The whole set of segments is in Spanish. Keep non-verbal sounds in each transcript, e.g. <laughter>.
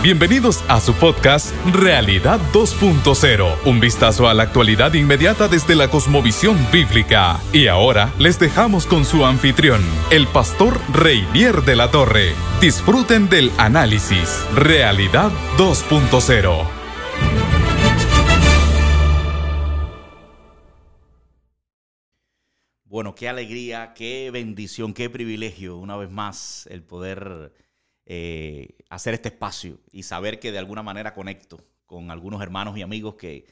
Bienvenidos a su podcast Realidad 2.0, un vistazo a la actualidad inmediata desde la cosmovisión bíblica. Y ahora les dejamos con su anfitrión, el pastor Reinier de la Torre. Disfruten del análisis Realidad 2.0. Bueno, qué alegría, qué bendición, qué privilegio, una vez más, el poder eh, hacer este espacio y saber que de alguna manera conecto con algunos hermanos y amigos que,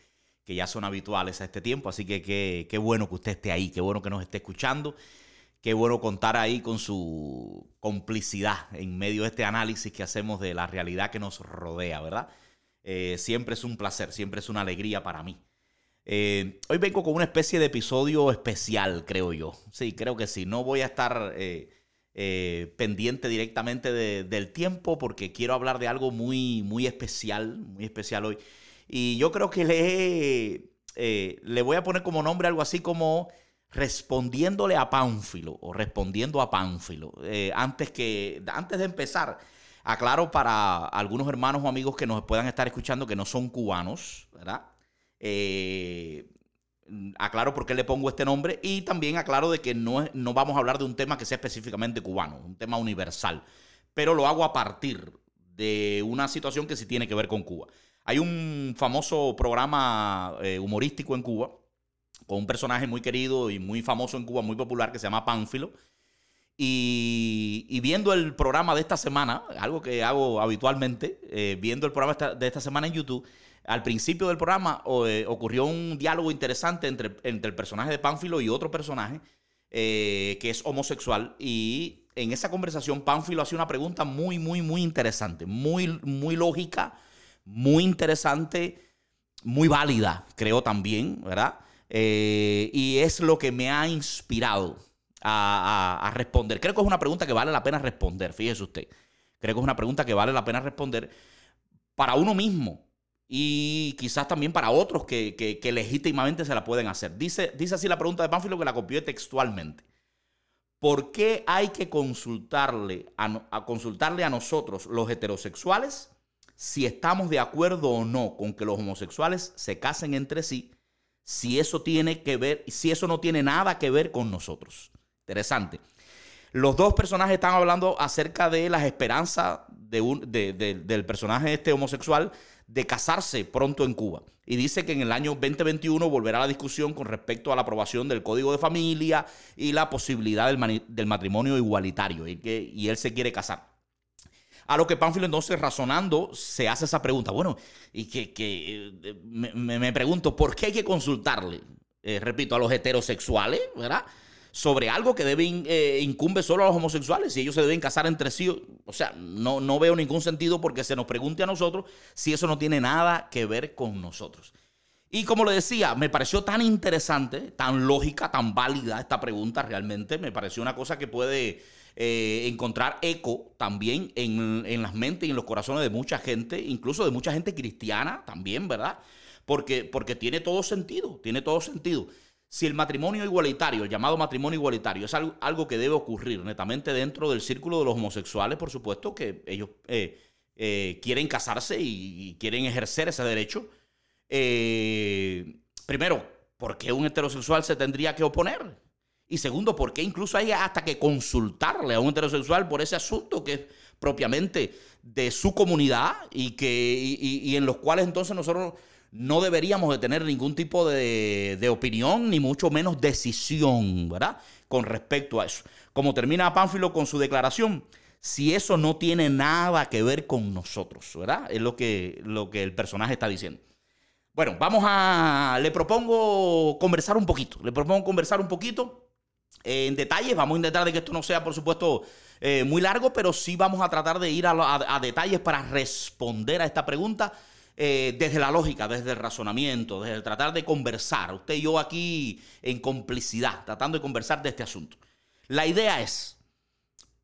ya son habituales a este tiempo. Así que qué bueno que usted esté ahí, qué bueno que nos esté escuchando, qué bueno contar ahí con su complicidad en medio de este análisis que hacemos de la realidad que nos rodea, ¿verdad? Eh, siempre es un placer, siempre es una alegría para mí. Eh, hoy vengo con una especie de episodio especial, creo yo. Sí, creo que sí. No voy a estar pendiente directamente del tiempo porque quiero hablar de algo muy, muy especial, muy especial hoy. Y yo creo que le, eh, le voy a poner como nombre algo así como respondiéndole a Pánfilo o respondiendo a Pánfilo. Eh, antes, que, antes de empezar, aclaro para algunos hermanos o amigos que nos puedan estar escuchando que no son cubanos, ¿verdad? Aclaro por qué le pongo este nombre y también aclaro de que no, no vamos a hablar de un tema que sea específicamente cubano, un tema universal, pero lo hago a partir de una situación que sí tiene que ver con Cuba. Hay un famoso programa eh, humorístico en Cuba con un personaje muy querido y muy famoso en Cuba, muy popular, que se llama Pánfilo. Y, viendo el programa de esta semana, algo que hago habitualmente, eh, viendo el programa de esta semana en YouTube, al principio del programa eh, ocurrió un diálogo interesante entre, el personaje de Pánfilo y otro personaje eh, que es homosexual. Y en esa conversación Pánfilo hace una pregunta muy, muy, muy interesante, muy, muy lógica, muy interesante, muy válida, creo también, ¿verdad? Y es lo que me ha inspirado a, a responder. Creo que es una pregunta que vale la pena responder, fíjese usted. Creo que es una pregunta que vale la pena responder para uno mismo, y quizás también para otros que, legítimamente se la pueden hacer. Dice, dice así la pregunta de Pánfilo que la copió textualmente. ¿Por qué hay que consultarle a, consultarle a nosotros, los heterosexuales, si estamos de acuerdo o no con que los homosexuales se casen entre sí, si eso tiene que ver, si eso no tiene nada que ver con nosotros? Interesante. Los dos personajes están hablando acerca de las esperanzas de un, del personaje este homosexual de casarse pronto en Cuba. Y dice que en el año 2021 volverá la discusión con respecto a la aprobación del Código de Familia y la posibilidad del, matrimonio igualitario y, que, y él se quiere casar. A lo que Pánfilo entonces razonando se hace esa pregunta. Bueno, y que, eh, me, pregunto, ¿por qué hay que consultarle? Eh, repito, a los heterosexuales, ¿verdad? Sobre algo que debe eh, incumbe solo a los homosexuales y ellos se deben casar entre sí. O sea, no, no veo ningún sentido porque se nos pregunte a nosotros si eso no tiene nada que ver con nosotros. Y como le decía, me pareció tan interesante, tan lógica, tan válida esta pregunta realmente. Me pareció una cosa que puede eh, encontrar eco también en, en, las mentes y en los corazones de mucha gente, incluso de mucha gente cristiana también, ¿verdad? Porque, porque tiene todo sentido, tiene todo sentido. Si el matrimonio igualitario, el llamado matrimonio igualitario, es algo, que debe ocurrir netamente dentro del círculo de los homosexuales, por supuesto que ellos eh, eh, quieren casarse y, quieren ejercer ese derecho. Eh, primero, ¿por qué un heterosexual se tendría que oponer? Y segundo, ¿por qué incluso hay hasta que consultarle a un heterosexual por ese asunto que es propiamente de su comunidad y, que, y en los cuales entonces nosotros no deberíamos de tener ningún tipo de, opinión, ni mucho menos decisión, ¿verdad? Con respecto a eso. Como termina Pánfilo con su declaración, si eso no tiene nada que ver con nosotros, ¿verdad? Es lo que, lo que el personaje está diciendo. Bueno, vamos a, le propongo conversar un poquito, le propongo conversar un poquito en detalles, vamos a intentar de que esto no sea, por supuesto, eh, muy largo, pero sí vamos a tratar de ir a detalles para responder a esta pregunta eh, desde la lógica, desde el razonamiento, desde el tratar de conversar, usted y yo aquí en complicidad, tratando de conversar de este asunto. La idea es,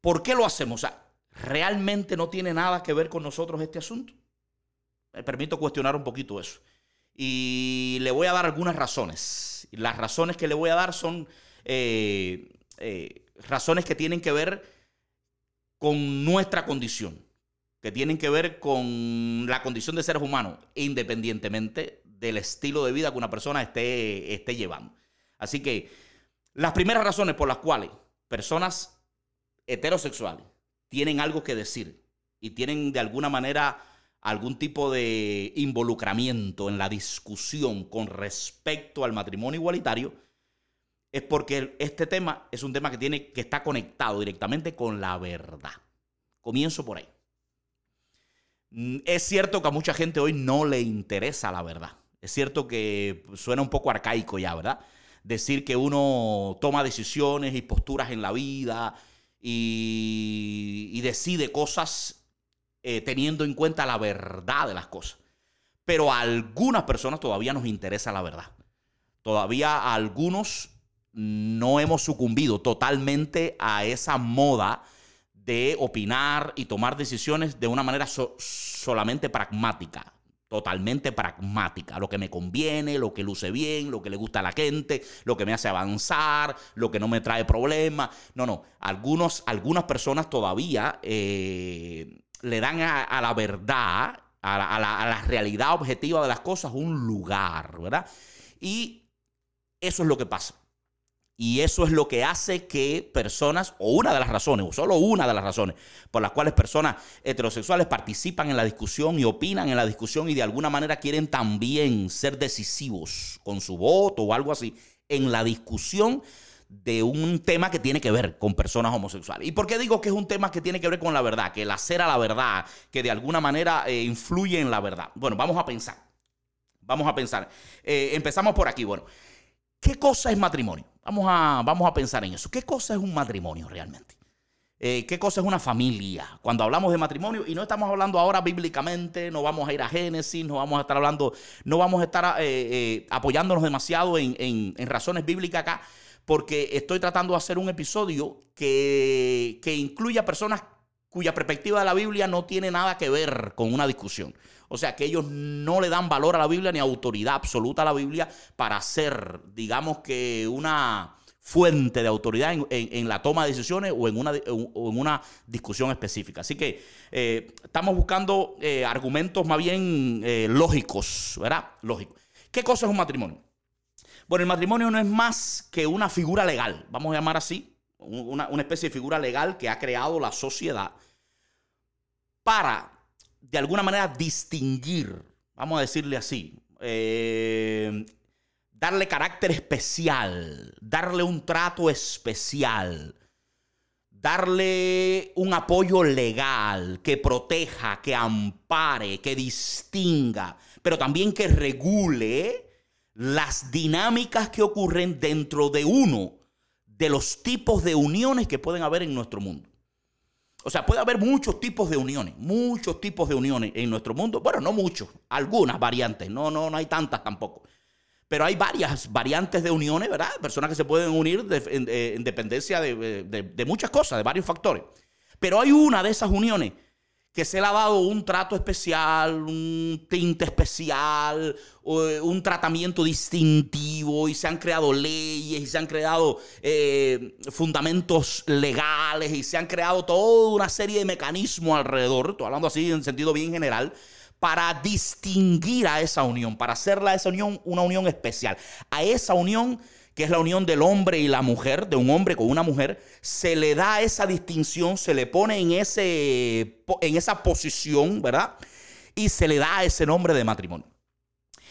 ¿por qué lo hacemos? O sea, ¿realmente no tiene nada que ver con nosotros este asunto? Me permito cuestionar un poquito eso. Y le voy a dar algunas razones. Las razones que le voy a dar son eh, eh, razones que tienen que ver con nuestra condición que tienen que ver con la condición de seres humanos, independientemente del estilo de vida que una persona esté, esté llevando. Así que las primeras razones por las cuales personas heterosexuales tienen algo que decir y tienen de alguna manera algún tipo de involucramiento en la discusión con respecto al matrimonio igualitario, es porque este tema es un tema que tiene que está conectado directamente con la verdad. Comienzo por ahí. Mm, es cierto que a mucha gente hoy no le interesa la verdad. Es cierto que suena un poco arcaico ya, ¿verdad? Decir que uno toma decisiones y posturas en la vida y, decide cosas eh, teniendo en cuenta la verdad de las cosas. Pero a algunas personas todavía nos interesa la verdad. Todavía a algunos no hemos sucumbido totalmente a esa moda de opinar y tomar decisiones de una manera solamente pragmática totalmente pragmática, lo que me conviene, lo que luce bien, lo que le gusta a la gente, lo que me hace avanzar, lo que no me trae problemas. No, no, Algunos, algunas personas todavía eh, le dan a, la verdad, a la realidad objetiva de las cosas un lugar, ¿verdad? Y eso es lo que pasa. Y eso es lo que hace que personas, o una de las razones, o solo una de las razones por las cuales personas heterosexuales participan en la discusión y opinan en la discusión y de alguna manera quieren también ser decisivos con su voto o algo así en la discusión de un tema que tiene que ver con personas homosexuales. ¿Y por qué digo que es un tema que tiene que ver con la verdad? Que el hacer a la verdad, que de alguna manera eh, influye en la verdad. Bueno, vamos a pensar. Vamos a pensar. Eh, empezamos por aquí. Bueno, ¿qué cosa es matrimonio? Vamos a, vamos a pensar en eso. ¿Qué cosa es un matrimonio realmente? Eh, ¿Qué cosa es una familia? Cuando hablamos de matrimonio, y no estamos hablando ahora bíblicamente, no vamos a ir a Génesis, no vamos a estar hablando, no vamos a estar eh, eh, apoyándonos demasiado en, en, razones bíblicas acá, porque estoy tratando de hacer un episodio que, que incluya personas cuya perspectiva de la Biblia no tiene nada que ver con una discusión. O sea, que ellos no le dan valor a la Biblia ni autoridad absoluta a la Biblia para ser, digamos que una fuente de autoridad en, la toma de decisiones o en una, discusión específica. Así que eh, estamos buscando eh, argumentos más bien eh, lógicos, ¿verdad? Lógicos. ¿Qué cosa es un matrimonio? Bueno, el matrimonio no es más que una figura legal, vamos a llamar así, una, una especie de figura legal que ha creado la sociedad para de alguna manera distinguir, vamos a decirle así, eh, darle carácter especial, darle un trato especial, darle un apoyo legal que proteja, que ampare, que distinga, pero también que regule las dinámicas que ocurren dentro de uno de los tipos de uniones que pueden haber en nuestro mundo. O sea, puede haber muchos tipos de uniones, muchos tipos de uniones en nuestro mundo. Bueno, no muchos, algunas variantes, no, no, no hay tantas tampoco. Pero hay varias variantes de uniones, ¿verdad? Personas que se pueden unir en, dependencia de muchas cosas, de varios factores. Pero hay una de esas uniones que se ha dado un trato especial, un tinte especial, eh, un tratamiento distintivo y se han creado leyes y se han creado eh, fundamentos legales y se han creado toda una serie de mecanismos alrededor, estoy hablando así en sentido bien general, para distinguir a esa unión, para hacerla esa unión una unión especial. A esa unión que es la unión del hombre y la mujer, de un hombre con una mujer, se le da esa distinción, se le pone en, ese, en esa posición, ¿verdad? Y se le da ese nombre de matrimonio.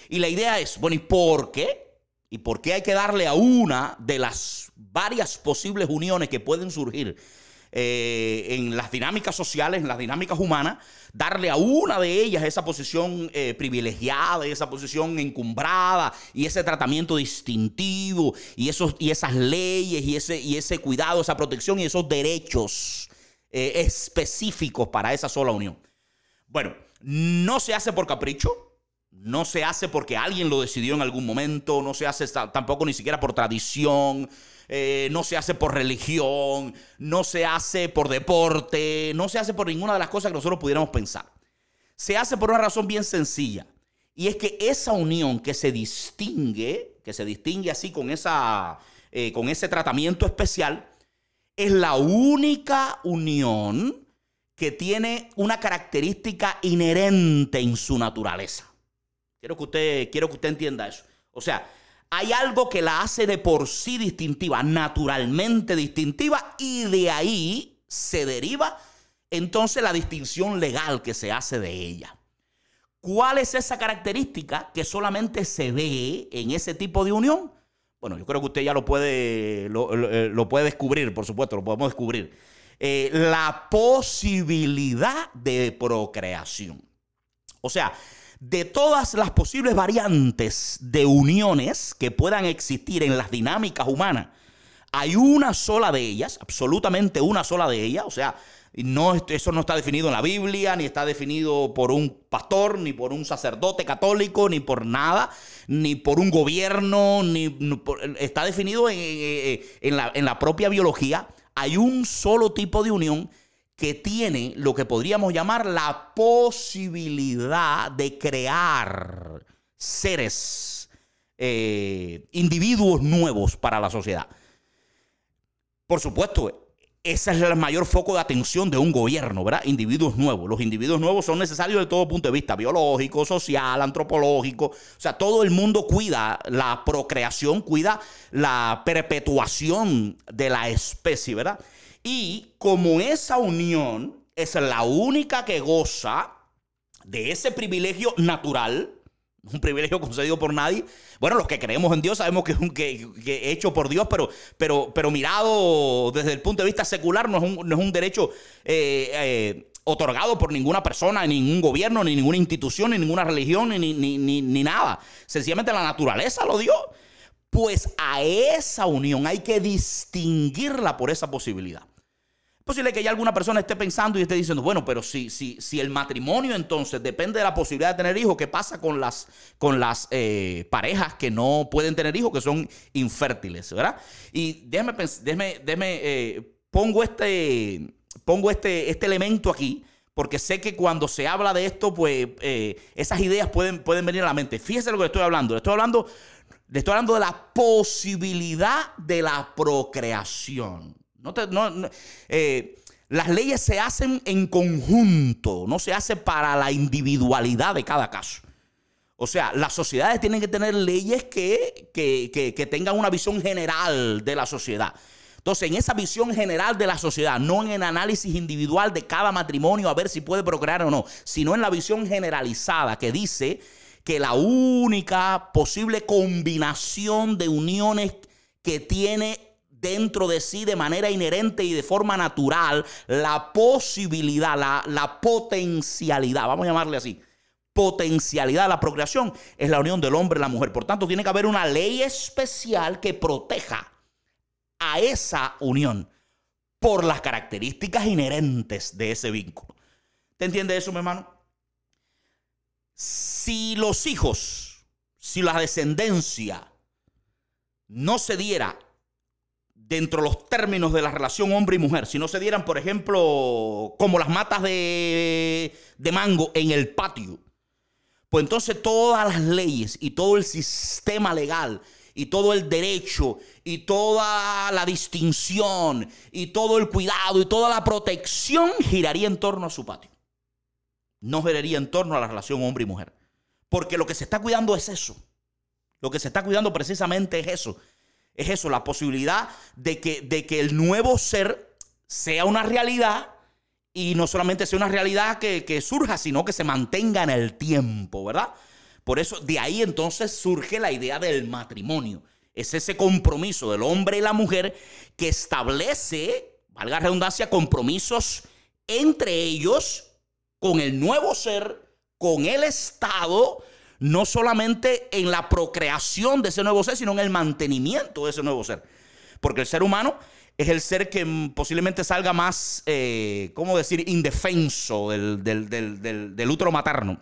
Y la idea es, bueno, ¿y por qué? ¿Y por qué hay que darle a una de las varias posibles uniones que pueden surgir eh, en las dinámicas sociales, en las dinámicas humanas, darle a una de ellas esa posición eh, privilegiada, esa posición encumbrada y ese tratamiento distintivo y, esos, y esas leyes y ese, y ese cuidado, esa protección y esos derechos eh, específicos para esa sola unión. Bueno, no se hace por capricho, no se hace porque alguien lo decidió en algún momento, no se hace tampoco ni siquiera por tradición, eh, no se hace por religión, no se hace por deporte, no se hace por ninguna de las cosas que nosotros pudiéramos pensar. Se hace por una razón bien sencilla. Y es que esa unión que se distingue, que se distingue así con, esa, eh, con ese tratamiento especial, es la única unión que tiene una característica inherente en su naturaleza. Quiero que usted, quiero que usted entienda eso. O sea, hay algo que la hace de por sí distintiva, naturalmente distintiva, y de ahí se deriva entonces la distinción legal que se hace de ella. ¿Cuál es esa característica que solamente se ve en ese tipo de unión? Bueno, yo creo que usted ya lo puede, lo, eh, puede descubrir, por supuesto, lo podemos descubrir. Eh, la posibilidad de procreación. O sea, de todas las posibles variantes de uniones que puedan existir en las dinámicas humanas, hay una sola de ellas, absolutamente una sola de ellas, o sea, no, eso no está definido en la Biblia, ni está definido por un pastor, ni por un sacerdote católico, ni por nada, ni por un gobierno, ni, está definido en, la, en la propia biología. Hay un solo tipo de unión que tiene lo que podríamos llamar la posibilidad de crear seres, eh, individuos nuevos para la sociedad. Por supuesto, ese es el mayor foco de atención de un gobierno, ¿verdad? Individuos nuevos. Los individuos nuevos son necesarios de todo punto de vista, biológico, social, antropológico. O sea, todo el mundo cuida la procreación, cuida la perpetuación de la especie, ¿verdad? Y como esa unión es la única que goza de ese privilegio natural, un privilegio concedido por nadie. Bueno, los que creemos en Dios sabemos que es un hecho por Dios, pero, pero, pero mirado desde el punto de vista secular no es un, no es un derecho eh, eh, otorgado por ninguna persona, ni ningún gobierno, ni ninguna institución, ni ninguna religión, ni, ni, ni, ni nada. Sencillamente la naturaleza lo dio. Pues a esa unión hay que distinguirla por esa posibilidad posible que haya alguna persona esté pensando y esté diciendo, bueno, pero si, si, si el matrimonio entonces depende de la posibilidad de tener hijos, ¿qué pasa con las, con las eh, parejas que no pueden tener hijos, que son infértiles, ¿verdad? Y déjeme, déjeme, déjeme eh, pongo, este, pongo este, este elemento aquí, porque sé que cuando se habla de esto, pues eh, esas ideas pueden, pueden venir a la mente. Fíjese lo que estoy hablando. Le estoy hablando, le estoy hablando de la posibilidad de la procreación. Eh, las leyes se hacen en conjunto, no se hace para la individualidad de cada caso. O sea, las sociedades tienen que tener leyes que, que, tengan una visión general de la sociedad. Entonces, en esa visión general de la sociedad, no en el análisis individual de cada matrimonio a ver si puede procrear o no, sino en la visión generalizada que dice que la única posible combinación de uniones que tiene dentro de sí de manera inherente y de forma natural la posibilidad, la, potencialidad, vamos a llamarle así, potencialidad de la procreación es la unión del hombre y la mujer. Por tanto, tiene que haber una ley especial que proteja a esa unión por las características inherentes de ese vínculo. ¿Te entiende eso, mi hermano? Si los hijos, si la descendencia no se diera dentro de los términos de la relación hombre y mujer, si no se dieran, por ejemplo, como las matas de, de mango en el patio, pues entonces todas las leyes y todo el sistema legal y todo el derecho y toda la distinción y todo el cuidado y toda la protección giraría en torno a su patio. No giraría en torno a la relación hombre y mujer. Porque lo que se está cuidando es eso. Lo que se está cuidando precisamente es eso es eso, la posibilidad de que, de que el nuevo ser sea una realidad y no solamente sea una realidad que, surja, sino que se mantenga en el tiempo, ¿verdad? Por eso, de ahí entonces surge la idea del matrimonio. Es ese compromiso del hombre y la mujer que establece, valga redundancia, compromisos entre ellos con el nuevo ser, con el Estado, no solamente en la procreación de ese nuevo ser, sino en el mantenimiento de ese nuevo ser. Porque el ser humano es el ser que posiblemente salga más, eh, ¿cómo decir?, indefenso del, del, útero materno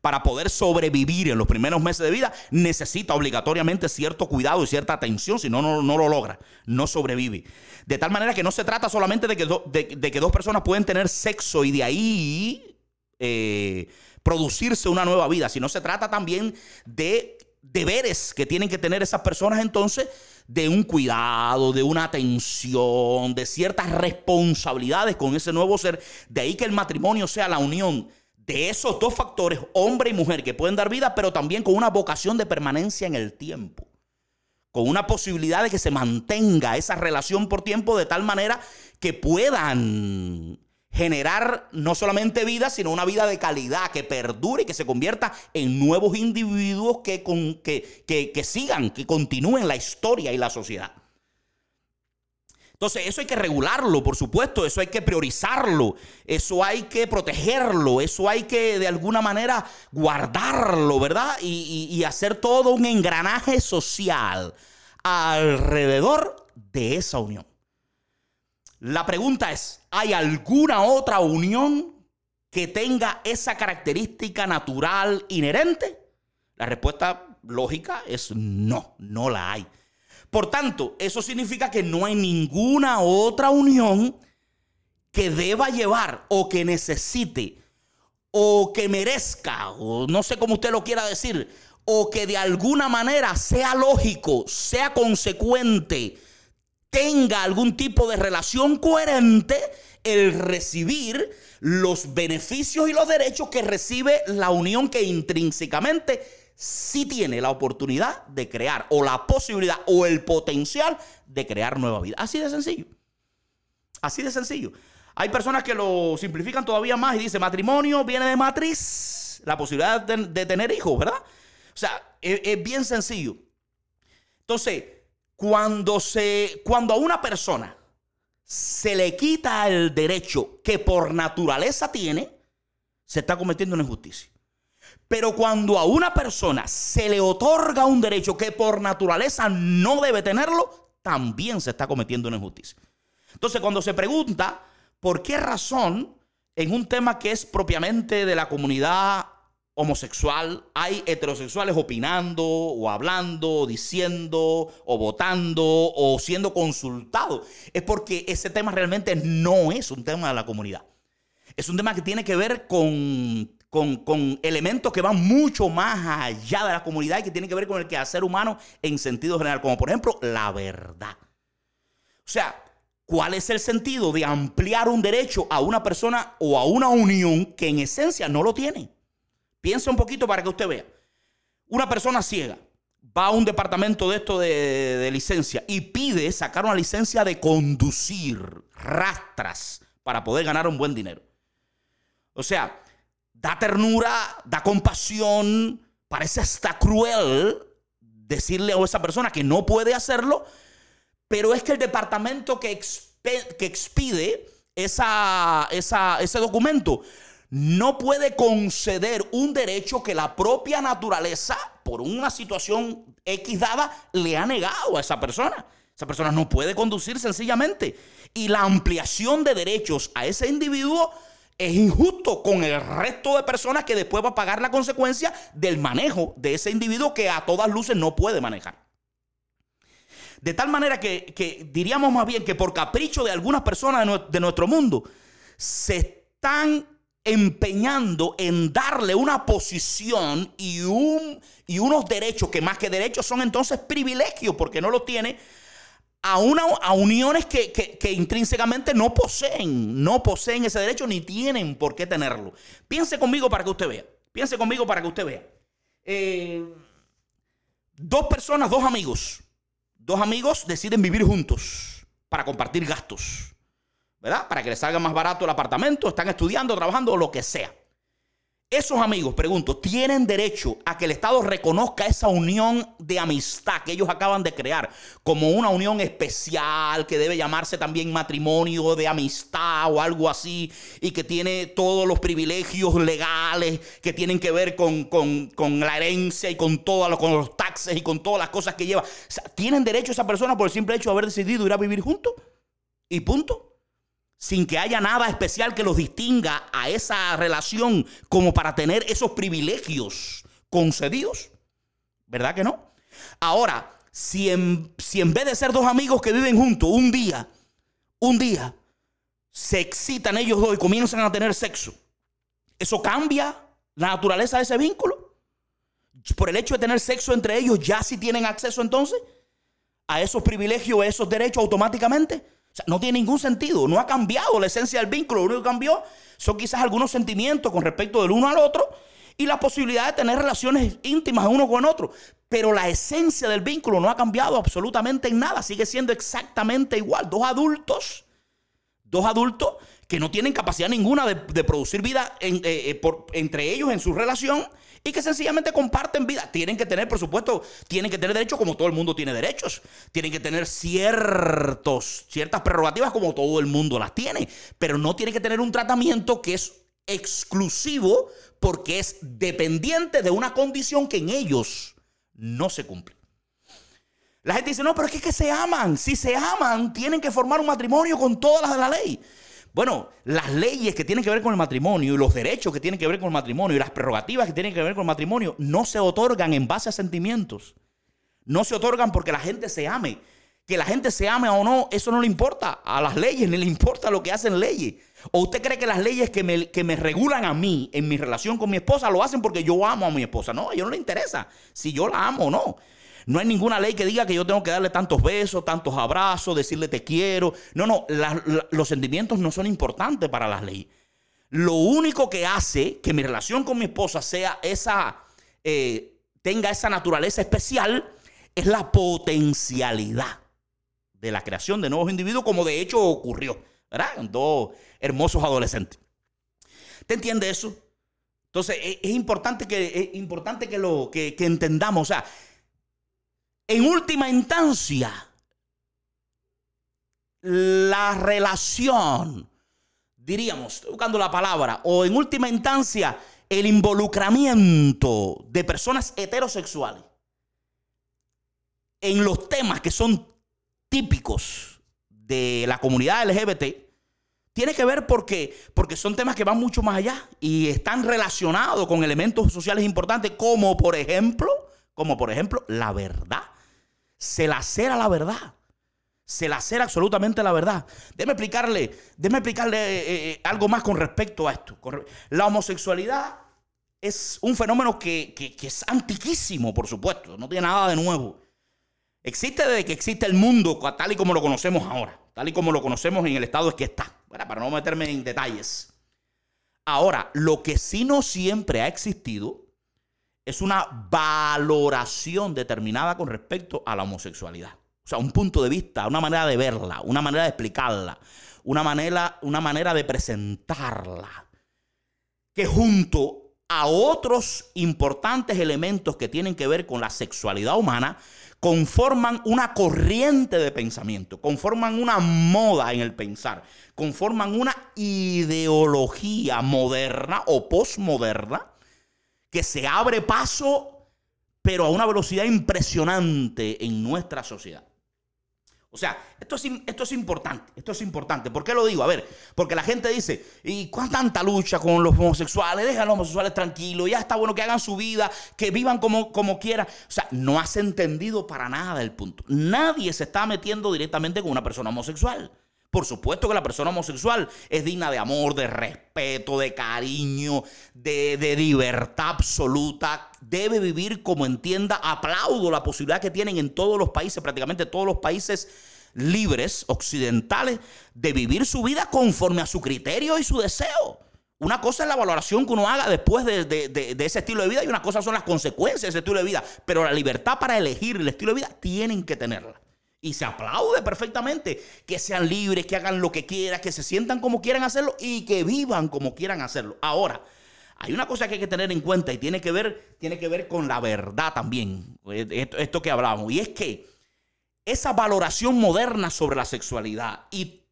para poder sobrevivir en los primeros meses de vida, necesita obligatoriamente cierto cuidado y cierta atención, si no, no, lo logra, no sobrevive. De tal manera que no se trata solamente de que, de, que dos personas pueden tener sexo y de ahí eh, producirse una nueva vida, sino se trata también de deberes que tienen que tener esas personas entonces de un cuidado, de una atención, de ciertas responsabilidades con ese nuevo ser. De ahí que el matrimonio sea la unión de esos dos factores, hombre y mujer, que pueden dar vida, pero también con una vocación de permanencia en el tiempo. Con una posibilidad de que se mantenga esa relación por tiempo de tal manera que puedan generar no solamente vida, sino una vida de calidad que perdure y que se convierta en nuevos individuos que, que, que sigan, que continúen la historia y la sociedad. Entonces, eso hay que regularlo, por supuesto, eso hay que priorizarlo, eso hay que protegerlo, eso hay que de alguna manera guardarlo, ¿verdad? Y, y hacer todo un engranaje social alrededor de esa unión. La pregunta es, ¿hay alguna otra unión que tenga esa característica natural inherente? La respuesta lógica es no, no la hay. Por tanto, eso significa que no hay ninguna otra unión que deba llevar o que necesite o que merezca, o no sé cómo usted lo quiera decir, o que de alguna manera sea lógico, sea consecuente, tenga algún tipo de relación coherente el recibir los beneficios y los derechos que recibe la unión que intrínsecamente sí tiene la oportunidad de crear o la posibilidad o el potencial de crear nueva vida. Así de sencillo. Así de sencillo. Hay personas que lo simplifican todavía más y dicen matrimonio viene de matriz, la posibilidad de, tener hijos, ¿verdad? O sea, es, es, bien sencillo. Entonces, cuando, se, cuando a una persona se le quita el derecho que por naturaleza tiene, se está cometiendo una injusticia. Pero cuando a una persona se le otorga un derecho que por naturaleza no debe tenerlo, también se está cometiendo una injusticia. Entonces, cuando se pregunta por qué razón en un tema que es propiamente de la comunidad homosexual, hay heterosexuales opinando o hablando, o diciendo o votando o siendo consultados, es porque ese tema realmente no es un tema de la comunidad. Es un tema que tiene que ver con con, elementos que van mucho más allá de la comunidad y que tienen que ver con el quehacer humano en sentido general, como por ejemplo la verdad. O sea, ¿cuál es el sentido de ampliar un derecho a una persona o a una unión que en esencia no lo tiene? Piensa un poquito para que usted vea. Una persona ciega va a un departamento de esto de, licencia y pide sacar una licencia de conducir rastras para poder ganar un buen dinero. O sea, da ternura, da compasión, parece hasta cruel decirle a esa persona que no puede hacerlo, pero es que el departamento que, que expide esa, ese documento no puede conceder un derecho que la propia naturaleza, por una situación X dada, le ha negado a esa persona. Esa persona no puede conducir sencillamente. Y la ampliación de derechos a ese individuo es injusto con el resto de personas que después va a pagar la consecuencia del manejo de ese individuo que a todas luces no puede manejar. De tal manera que, diríamos más bien que por capricho de algunas personas de nuestro mundo se están empeñando en darle una posición y, un, y unos derechos que más que derechos son entonces privilegios porque no los tiene a, una, a uniones que, intrínsecamente no poseen, no poseen ese derecho ni tienen por qué tenerlo. Piense conmigo para que usted vea. Piense conmigo para que usted vea. Eh, dos personas, dos amigos, dos amigos deciden vivir juntos para compartir gastos, ¿verdad? Para que les salga más barato el apartamento, están estudiando, trabajando o lo que sea. Esos amigos, pregunto, ¿tienen derecho a que el Estado reconozca esa unión de amistad que ellos acaban de crear como una unión especial que debe llamarse también matrimonio de amistad o algo así y que tiene todos los privilegios legales que tienen que ver con, la herencia y con, todo, con los taxes y con todas las cosas que lleva? ¿Tienen derecho esa persona por el simple hecho de haber decidido ir a vivir juntos? Y punto sin que haya nada especial que los distinga a esa relación como para tener esos privilegios concedidos. ¿Verdad que no? Ahora, si en, si en vez de ser dos amigos que viven juntos, un día, un día, se excitan ellos dos y comienzan a tener sexo, ¿eso cambia la naturaleza de ese vínculo? Por el hecho de tener sexo entre ellos, ¿ya si tienen acceso entonces a esos privilegios, a esos derechos automáticamente. Sea, no tiene ningún sentido, no ha cambiado la esencia del vínculo, lo único que cambió son quizás algunos sentimientos con respecto del uno al otro y la posibilidad de tener relaciones íntimas uno con otro. Pero la esencia del vínculo no ha cambiado absolutamente en nada, sigue siendo exactamente igual. Dos adultos, dos adultos que no tienen capacidad ninguna de, producir vida eh, eh, entre ellos en su relación y que sencillamente comparten vida. Tienen que tener, por supuesto, tienen que tener derechos como todo el mundo tiene derechos. Tienen que tener ciertos, ciertas prerrogativas como todo el mundo las tiene. Pero no tienen que tener un tratamiento que es exclusivo porque es dependiente de una condición que en ellos no se cumple. La gente dice, no, pero es que, es que se aman. Si se aman, tienen que formar un matrimonio con todas las de la ley. Bueno, las leyes que tienen que ver con el matrimonio y los derechos que tienen que ver con el matrimonio y las prerrogativas que tienen que ver con el matrimonio no se otorgan en base a sentimientos. No se otorgan porque la gente se ame. Que la gente se ame o no, eso no le importa a las leyes, <laughs> ni le importa lo que hacen leyes. ¿O usted cree que las leyes que me, que me regulan a mí en mi relación con mi esposa lo hacen porque yo amo a mi esposa? No, a ellos no le interesa si yo la amo o no. No hay ninguna ley que diga que yo tengo que darle tantos besos, tantos abrazos, decirle te quiero. No, no, los sentimientos no son importantes para las leyes. Lo único que hace que mi relación con mi esposa sea esa, eh, tenga esa naturaleza especial es la potencialidad de la creación de nuevos individuos, como de hecho ocurrió, ¿verdad? Dos hermosos adolescentes. ¿Te entiende eso? Entonces, es, importante que, es importante que lo que, que entendamos. O sea, en última instancia, la relación, diríamos, estoy buscando la palabra, o en última instancia, el involucramiento de personas heterosexuales en los temas que son típicos de la comunidad LGBT, tiene que ver porque, porque son temas que van mucho más allá y están relacionados con elementos sociales importantes como por ejemplo, como por ejemplo la verdad se lacera la verdad. Se lacera absolutamente la verdad. Déjeme explicarle, déjeme explicarle eh, eh, algo más con respecto a esto. La homosexualidad es un fenómeno que, es antiquísimo, por supuesto. No tiene nada de nuevo. Existe desde que existe el mundo tal y como lo conocemos ahora. Tal y como lo conocemos en el estado es que está. Para no meterme en detalles. Ahora, lo que sí no siempre ha existido es una valoración determinada con respecto a la homosexualidad. O sea, un punto de vista, una manera de verla, una manera de explicarla, una manera, una manera de presentarla, que junto a otros importantes elementos que tienen que ver con la sexualidad humana, conforman una corriente de pensamiento, conforman una moda en el pensar, conforman una ideología moderna o posmoderna que se abre paso, pero a una velocidad impresionante en nuestra sociedad. O sea, esto es, esto es importante, esto es importante. ¿Por qué lo digo? A ver, porque la gente dice, ¿y cuánta tanta lucha con los homosexuales? Deja a los homosexuales tranquilos, ya está bueno que hagan su vida, que vivan como, como quieran. O sea, no has entendido para nada el punto. Nadie se está metiendo directamente con una persona homosexual. Por supuesto que la persona homosexual es digna de amor, de respeto, de cariño, de, libertad absoluta. Debe vivir como entienda. Aplaudo la posibilidad que tienen en todos los países, prácticamente todos los países libres, occidentales, de vivir su vida conforme a su criterio y su deseo. Una cosa es la valoración que uno haga después de, de, ese estilo de vida y una cosa son las consecuencias de ese estilo de vida. Pero la libertad para elegir el estilo de vida tienen que tenerla. Y se aplaude perfectamente. Que sean libres, que hagan lo que quieran, que se sientan como quieran hacerlo y que vivan como quieran hacerlo. Ahora, hay una cosa que hay que tener en cuenta y tiene que ver, tiene que ver con la verdad también, esto, esto que hablamos, y es que esa valoración moderna sobre la sexualidad y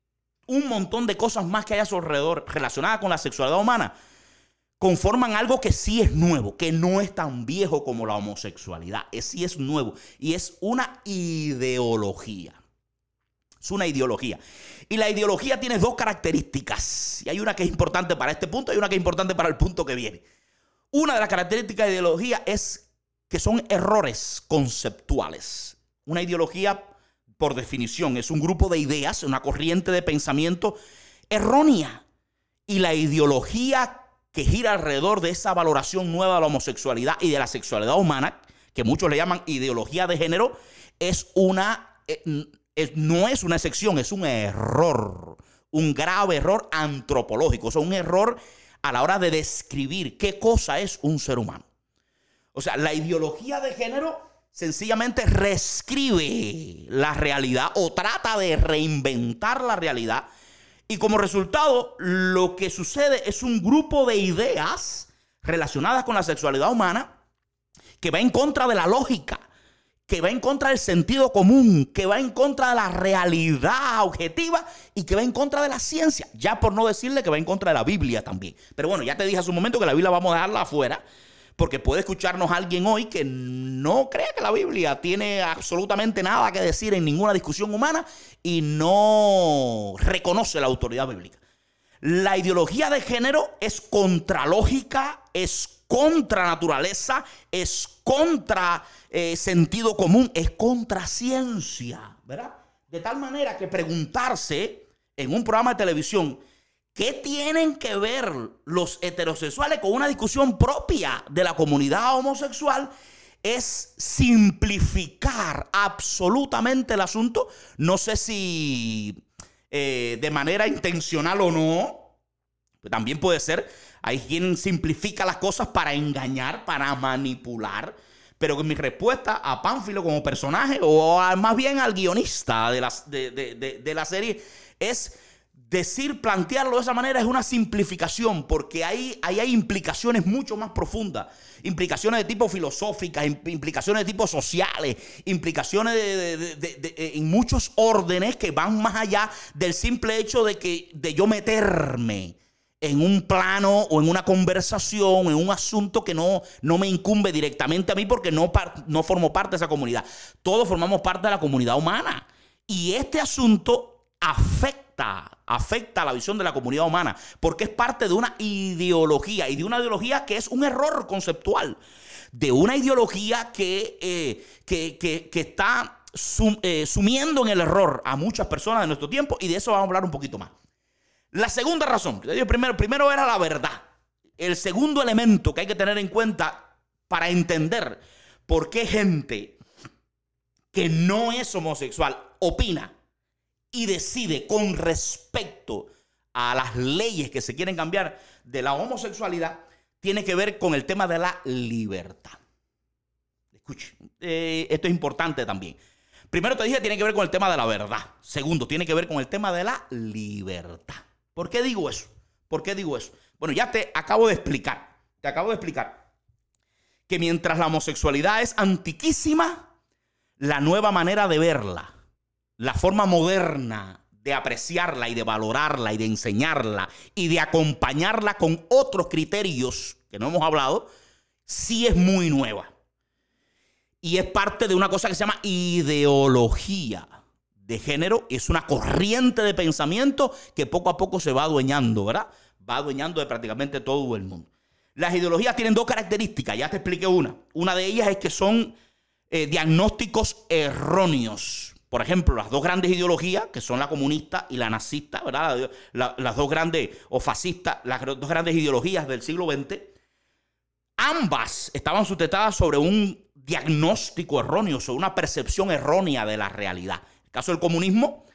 un montón de cosas más que hay a su alrededor relacionadas con la sexualidad humana, conforman algo que sí es nuevo, que no es tan viejo como la homosexualidad, es, sí es nuevo y es una ideología. Es una ideología. Y la ideología tiene dos características. Y hay una que es importante para este punto y una que es importante para el punto que viene. Una de las características de la ideología es que son errores conceptuales. Una ideología, por definición, es un grupo de ideas, una corriente de pensamiento errónea. Y la ideología que gira alrededor de esa valoración nueva de la homosexualidad y de la sexualidad humana, que muchos le llaman ideología de género, es una eh, no es una excepción, es un error, un grave error antropológico, o un error a la hora de describir qué cosa es un ser humano. O sea, la ideología de género sencillamente reescribe la realidad o trata de reinventar la realidad. Y como resultado, lo que sucede es un grupo de ideas relacionadas con la sexualidad humana que va en contra de la lógica, que va en contra del sentido común, que va en contra de la realidad objetiva y que va en contra de la ciencia. Ya por no decirle que va en contra de la Biblia también. Pero bueno, ya te dije hace un momento que la Biblia vamos a dejarla afuera. Porque puede escucharnos alguien hoy que no crea que la Biblia tiene absolutamente nada que decir en ninguna discusión humana y no reconoce la autoridad bíblica. La ideología de género es contralógica, es contra naturaleza, es contra eh, sentido común, es contra ciencia, ¿verdad? De tal manera que preguntarse en un programa de televisión, ¿qué tienen que ver los heterosexuales con una discusión propia de la comunidad homosexual? Es simplificar absolutamente el asunto. No sé si eh, de manera intencional o no. También puede ser. Hay quien simplifica las cosas para engañar, para manipular pero mi respuesta a Pánfilo como personaje, o más bien al guionista de la, de, la serie, es decir, plantearlo de esa manera es una simplificación, porque ahí, hay implicaciones mucho más profundas, implicaciones de tipo filosóficas, implicaciones de tipo sociales, implicaciones de, en muchos órdenes que van más allá del simple hecho de que de yo meterme en un plano o en una conversación, en un asunto que no, no me incumbe directamente a mí porque no, no formo parte de esa comunidad. Todos formamos parte de la comunidad humana. Y este asunto afecta, afecta la visión de la comunidad humana porque es parte de una ideología y de una ideología que es un error conceptual, de una ideología que, eh, que, está eh, sumiendo en el error a muchas personas de nuestro tiempo y de eso vamos a hablar un poquito más. La segunda razón, primero, primero era la verdad. El segundo elemento que hay que tener en cuenta para entender por qué gente que no es homosexual opina y decide con respecto a las leyes que se quieren cambiar de la homosexualidad, tiene que ver con el tema de la libertad. Escuche, eh, esto es importante también. Primero te dije, tiene que ver con el tema de la verdad. Segundo, tiene que ver con el tema de la libertad. ¿Por qué digo eso? ¿Por qué digo eso? Bueno, ya te acabo de explicar, te acabo de explicar que mientras la homosexualidad es antiquísima, la nueva manera de verla, la forma moderna de apreciarla y de valorarla y de enseñarla y de acompañarla con otros criterios que no hemos hablado, sí es muy nueva. Y es parte de una cosa que se llama ideología de género es una corriente de pensamiento que poco a poco se va adueñando, ¿verdad? Va adueñando de prácticamente todo el mundo. Las ideologías tienen dos características, ya te expliqué una. Una de ellas es que son eh, diagnósticos erróneos. Por ejemplo, las dos grandes ideologías, que son la comunista y la nazista, ¿verdad? las dos grandes, o fascistas, las dos grandes ideologías del siglo XX, ambas estaban sustentadas sobre un diagnóstico erróneo, sobre una percepción errónea de la realidad caso del comunismo,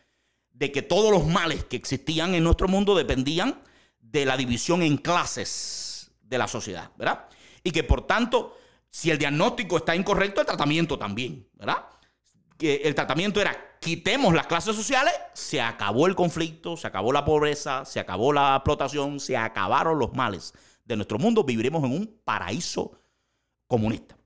de que todos los males que existían en nuestro mundo dependían de la división en clases de la sociedad, ¿verdad? Y que por tanto, si el diagnóstico está incorrecto, el tratamiento también, ¿verdad? El tratamiento era quitemos las clases sociales, se acabó el conflicto, se acabó la pobreza, se acabó la explotación, se acabaron los males de nuestro mundo, viviremos en un paraíso comunista.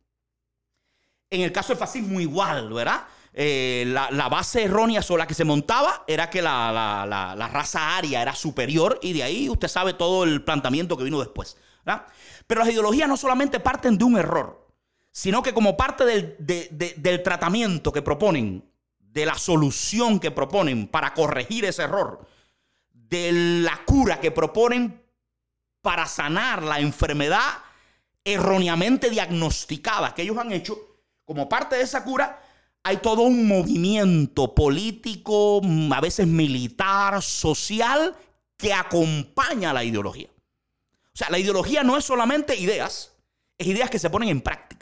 En el caso del fascismo igual, ¿verdad? Eh, la, base errónea sobre la que se montaba era que la, raza aria era superior y de ahí usted sabe todo el planteamiento que vino después. Pero las ideologías no solamente parten de un error, sino que como parte del, del tratamiento que proponen, de la solución que proponen para corregir ese error, de la cura que proponen para sanar la enfermedad erróneamente diagnosticada que ellos han hecho, como parte de esa cura, hay todo un movimiento político, a veces militar, social, que acompaña a la ideología. O sea, la ideología no es solamente ideas, es ideas que se ponen en práctica.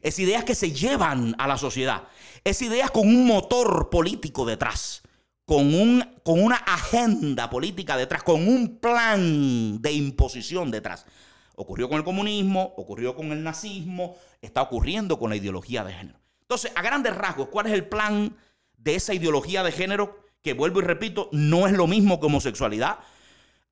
Es ideas que se llevan a la sociedad, es ideas con un motor político detrás, con, un, con una agenda política detrás, con un plan de imposición detrás. Ocurrió con el comunismo, ocurrió con el nazismo, está ocurriendo con la ideología de género. Entonces, a grandes rasgos, ¿cuál es el plan de esa ideología de género? Que vuelvo y repito, no es lo mismo que homosexualidad.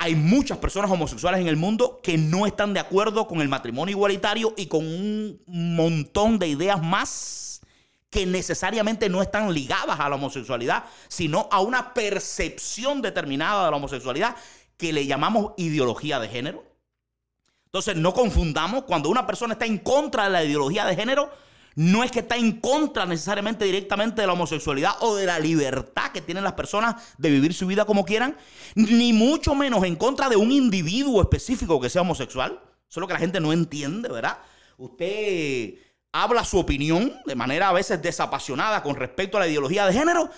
Hay muchas personas homosexuales en el mundo que no están de acuerdo con el matrimonio igualitario y con un montón de ideas más que necesariamente no están ligadas a la homosexualidad, sino a una percepción determinada de la homosexualidad que le llamamos ideología de género. Entonces, no confundamos, cuando una persona está en contra de la ideología de género, no es que está en contra necesariamente directamente de la homosexualidad o de la libertad que tienen las personas de vivir su vida como quieran, ni mucho menos en contra de un individuo específico que sea homosexual. Eso es lo que la gente no entiende, ¿verdad? Usted habla su opinión de manera a veces desapasionada con respecto a la ideología de género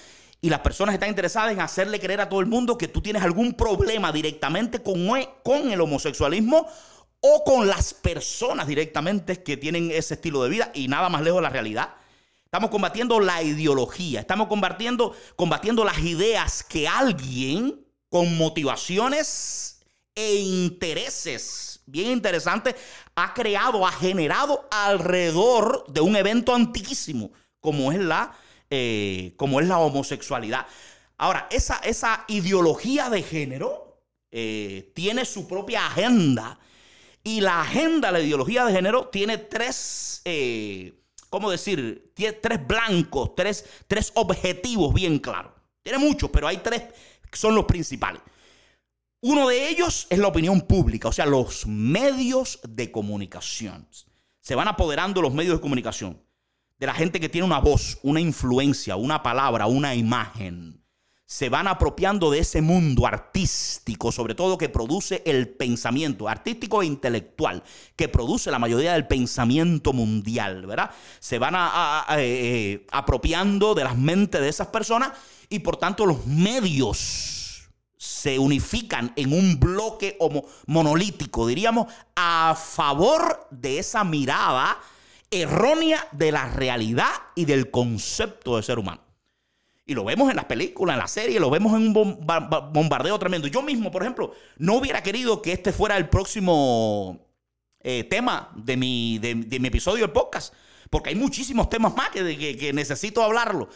y las personas están interesadas en hacerle creer a todo el mundo que tú tienes algún problema directamente con, con el homosexualismo o con las personas directamente que tienen ese estilo de vida y nada más lejos de la realidad. Estamos combatiendo la ideología, estamos combatiendo, combatiendo las ideas que alguien con motivaciones e intereses bien interesante, ha creado, ha generado alrededor de un evento antiquísimo, como es la, eh, como es la homosexualidad. Ahora, esa, esa ideología de género eh, tiene su propia agenda. Y la agenda, la ideología de género, tiene tres, eh, ¿cómo decir? Tres blancos, tres, tres objetivos bien claros. Tiene muchos, pero hay tres que son los principales. Uno de ellos es la opinión pública, o sea, los medios de comunicación. Se van apoderando los medios de comunicación de la gente que tiene una voz, una influencia, una palabra, una imagen. Se van apropiando de ese mundo artístico, sobre todo que produce el pensamiento, artístico e intelectual, que produce la mayoría del pensamiento mundial, ¿verdad? Se van eh, eh, apropiando de las mentes de esas personas y por tanto los medios se unifican en un bloque monolítico, diríamos, a favor de esa mirada errónea de la realidad y del concepto de ser humano. Y lo vemos en las películas, en la serie, lo vemos en un bombardeo tremendo. Yo mismo, por ejemplo, no hubiera querido que este fuera el próximo eh, tema de mi, de, mi, episodio del podcast, porque hay muchísimos temas más que, necesito hablarlo.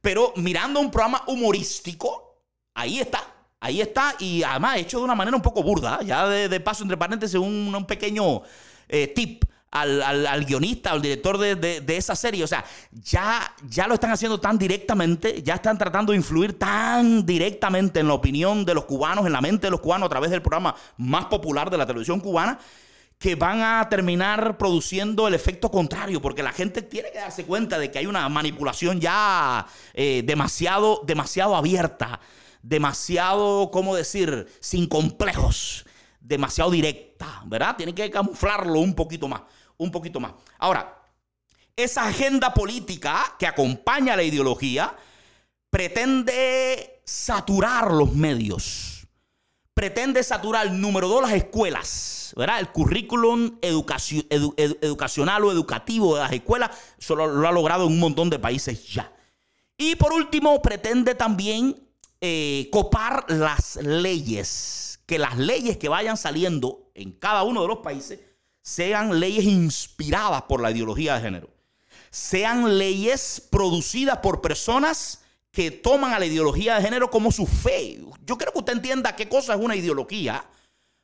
Pero mirando un programa humorístico, ahí está Ahí está, y además hecho de una manera un poco burda, ya de, paso, entre paréntesis, un, un pequeño eh, tip al, guionista, al director de, esa serie. O sea, ya, ya lo están haciendo tan directamente, ya están tratando de influir tan directamente en la opinión de los cubanos, en la mente de los cubanos a través del programa más popular de la televisión cubana, que van a terminar produciendo el efecto contrario, porque la gente tiene que darse cuenta de que hay una manipulación ya eh, demasiado, demasiado abierta demasiado, ¿cómo decir?, sin complejos, demasiado directa, ¿verdad? Tiene que camuflarlo un poquito más, un poquito más. Ahora, esa agenda política que acompaña a la ideología pretende saturar los medios, pretende saturar, número dos, las escuelas, ¿verdad? El currículum educacional o educativo de las escuelas, solo lo ha logrado en un montón de países ya. Y por último, pretende también eh, copar las leyes, que las leyes que vayan saliendo en cada uno de los países sean leyes inspiradas por la ideología de género, sean leyes producidas por personas que toman a la ideología de género como su fe. Yo quiero que usted entienda qué cosa es una ideología,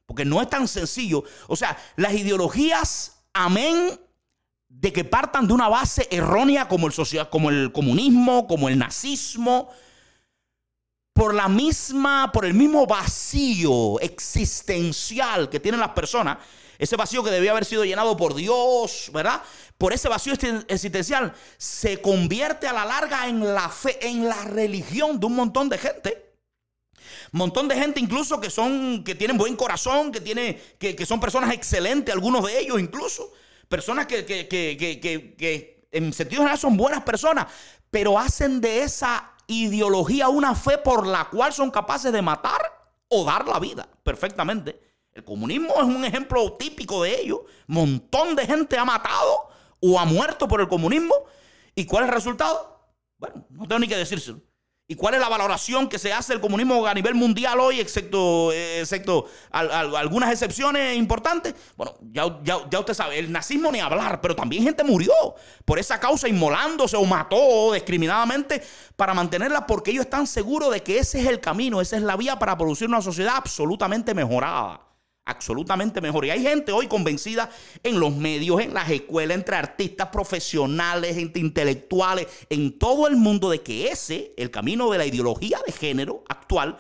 porque no es tan sencillo. O sea, las ideologías, amén, de que partan de una base errónea como el, social, como el comunismo, como el nazismo, por la misma, por el mismo vacío existencial que tienen las personas, ese vacío que debía haber sido llenado por Dios, ¿verdad? Por ese vacío existencial se convierte a la larga en la fe, en la religión de un montón de gente. Montón de gente incluso que son, que tienen buen corazón, que, tiene, que, son personas excelentes, algunos de ellos incluso. Personas que, que, que en sentido general son buenas personas, pero hacen de esa ideología, una fe por la cual son capaces de matar o dar la vida perfectamente. El comunismo es un ejemplo típico de ello. Montón de gente ha matado o ha muerto por el comunismo. ¿Y cuál es el resultado? Bueno, no tengo ni que decírselo. ¿Y cuál es la valoración que se hace del comunismo a nivel mundial hoy, excepto, eh, excepto algunas excepciones importantes? Bueno, ya, ya, usted sabe, el nazismo ni hablar, pero también gente murió por esa causa inmolándose o mató discriminadamente para mantenerla porque ellos están seguros de que ese es el camino, esa es la vía para producir una sociedad absolutamente mejorada absolutamente mejor. Y hay gente hoy convencida en los medios, en las escuelas, entre artistas profesionales, gente intelectuales, en todo el mundo de que ese, el camino de la ideología de género actual,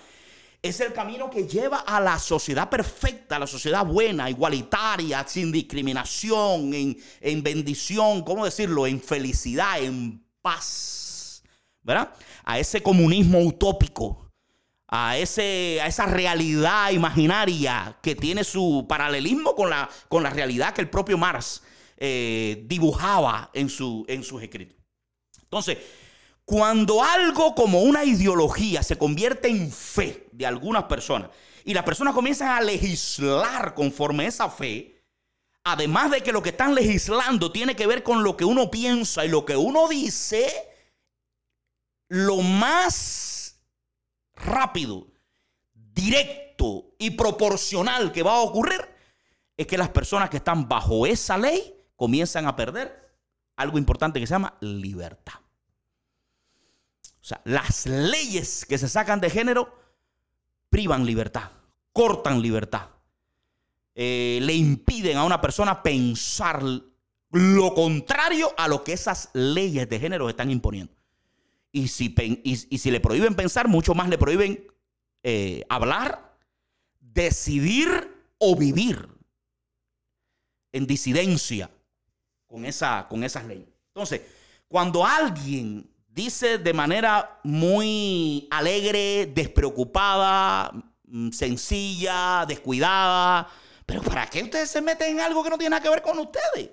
es el camino que lleva a la sociedad perfecta, a la sociedad buena, igualitaria, sin discriminación, en, en bendición, ¿cómo decirlo? En felicidad, en paz. ¿Verdad? A ese comunismo utópico a, ese, a esa realidad imaginaria que tiene su paralelismo con la, con la realidad que el propio Marx eh, dibujaba en, su, en sus escritos. Entonces, cuando algo como una ideología se convierte en fe de algunas personas y las personas comienzan a legislar conforme esa fe, además de que lo que están legislando tiene que ver con lo que uno piensa y lo que uno dice, lo más rápido, directo y proporcional que va a ocurrir es que las personas que están bajo esa ley comienzan a perder algo importante que se llama libertad. O sea, las leyes que se sacan de género privan libertad, cortan libertad, eh, le impiden a una persona pensar lo contrario a lo que esas leyes de género están imponiendo. Y si, y, si le prohíben pensar, mucho más le prohíben eh, hablar, decidir o vivir en disidencia con, esa, con esas leyes. Entonces, cuando alguien dice de manera muy alegre, despreocupada, mm, sencilla, descuidada, pero ¿para qué ustedes se meten en algo que no tiene nada que ver con ustedes?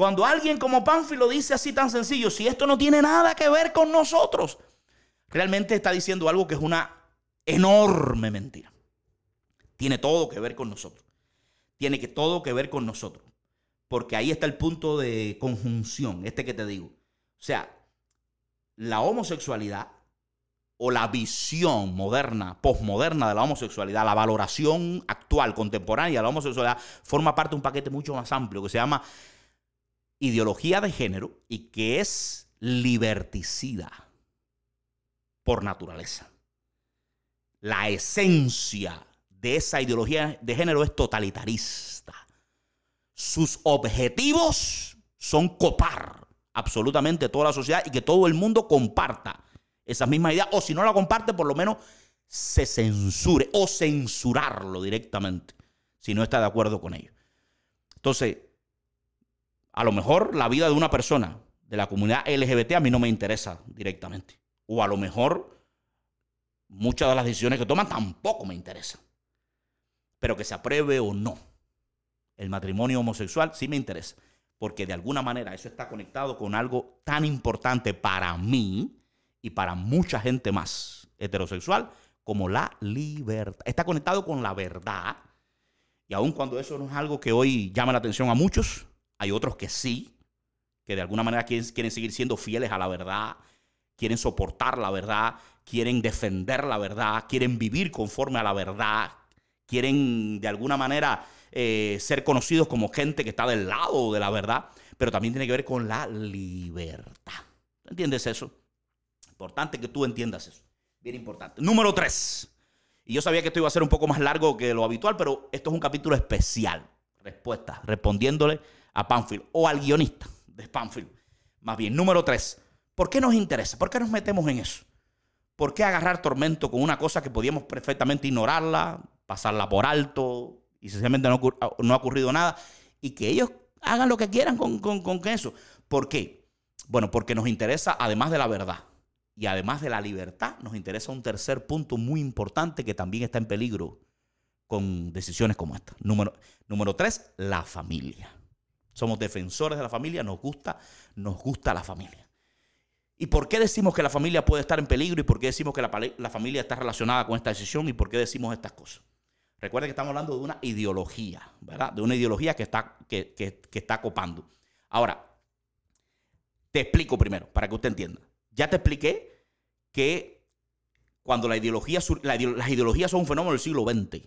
Cuando alguien como Pánfilo dice así tan sencillo, si esto no tiene nada que ver con nosotros, realmente está diciendo algo que es una enorme mentira. Tiene todo que ver con nosotros. Tiene que todo que ver con nosotros. Porque ahí está el punto de conjunción, este que te digo. O sea, la homosexualidad o la visión moderna, posmoderna de la homosexualidad, la valoración actual, contemporánea de la homosexualidad, forma parte de un paquete mucho más amplio que se llama ideología de género y que es liberticida por naturaleza. La esencia de esa ideología de género es totalitarista. Sus objetivos son copar absolutamente toda la sociedad y que todo el mundo comparta esa misma idea. O si no la comparte, por lo menos se censure o censurarlo directamente si no está de acuerdo con ello. Entonces, a lo mejor la vida de una persona de la comunidad LGBT a mí no me interesa directamente. O a lo mejor muchas de las decisiones que toman tampoco me interesan. Pero que se apruebe o no el matrimonio homosexual sí me interesa. Porque de alguna manera eso está conectado con algo tan importante para mí y para mucha gente más heterosexual como la libertad. Está conectado con la verdad. Y aun cuando eso no es algo que hoy llama la atención a muchos, hay otros que sí, que de alguna manera quieren, seguir siendo fieles a la verdad, quieren soportar la verdad, quieren defender la verdad, quieren vivir conforme a la verdad, quieren de alguna manera eh, ser conocidos como gente que está del lado de la verdad, pero también tiene que ver con la libertad. ¿Entiendes eso? Importante que tú entiendas eso. Bien importante. Número tres. Y yo sabía que esto iba a ser un poco más largo que lo habitual, pero esto es un capítulo especial. Respuesta, respondiéndole a Panfield o al guionista de Panfield. Más bien, número tres, ¿por qué nos interesa? ¿Por qué nos metemos en eso? ¿Por qué agarrar tormento con una cosa que podíamos perfectamente ignorarla, pasarla por alto y sencillamente no, no ha ocurrido nada? Y que ellos hagan lo que quieran con, con, con eso. ¿Por qué? Bueno, porque nos interesa, además de la verdad y además de la libertad, nos interesa un tercer punto muy importante que también está en peligro con decisiones como esta. Número, número tres, la familia. Somos defensores de la familia, nos gusta, nos gusta la familia. ¿Y por qué decimos que la familia puede estar en peligro? ¿Y por qué decimos que la, familia está relacionada con esta decisión? ¿Y por qué decimos estas cosas? Recuerden que estamos hablando de una ideología, ¿verdad? De una ideología que está, que, está copando. Ahora, Te explico primero, para que usted entienda. Ya te expliqué que cuando las ideologías son un fenómeno del siglo XX,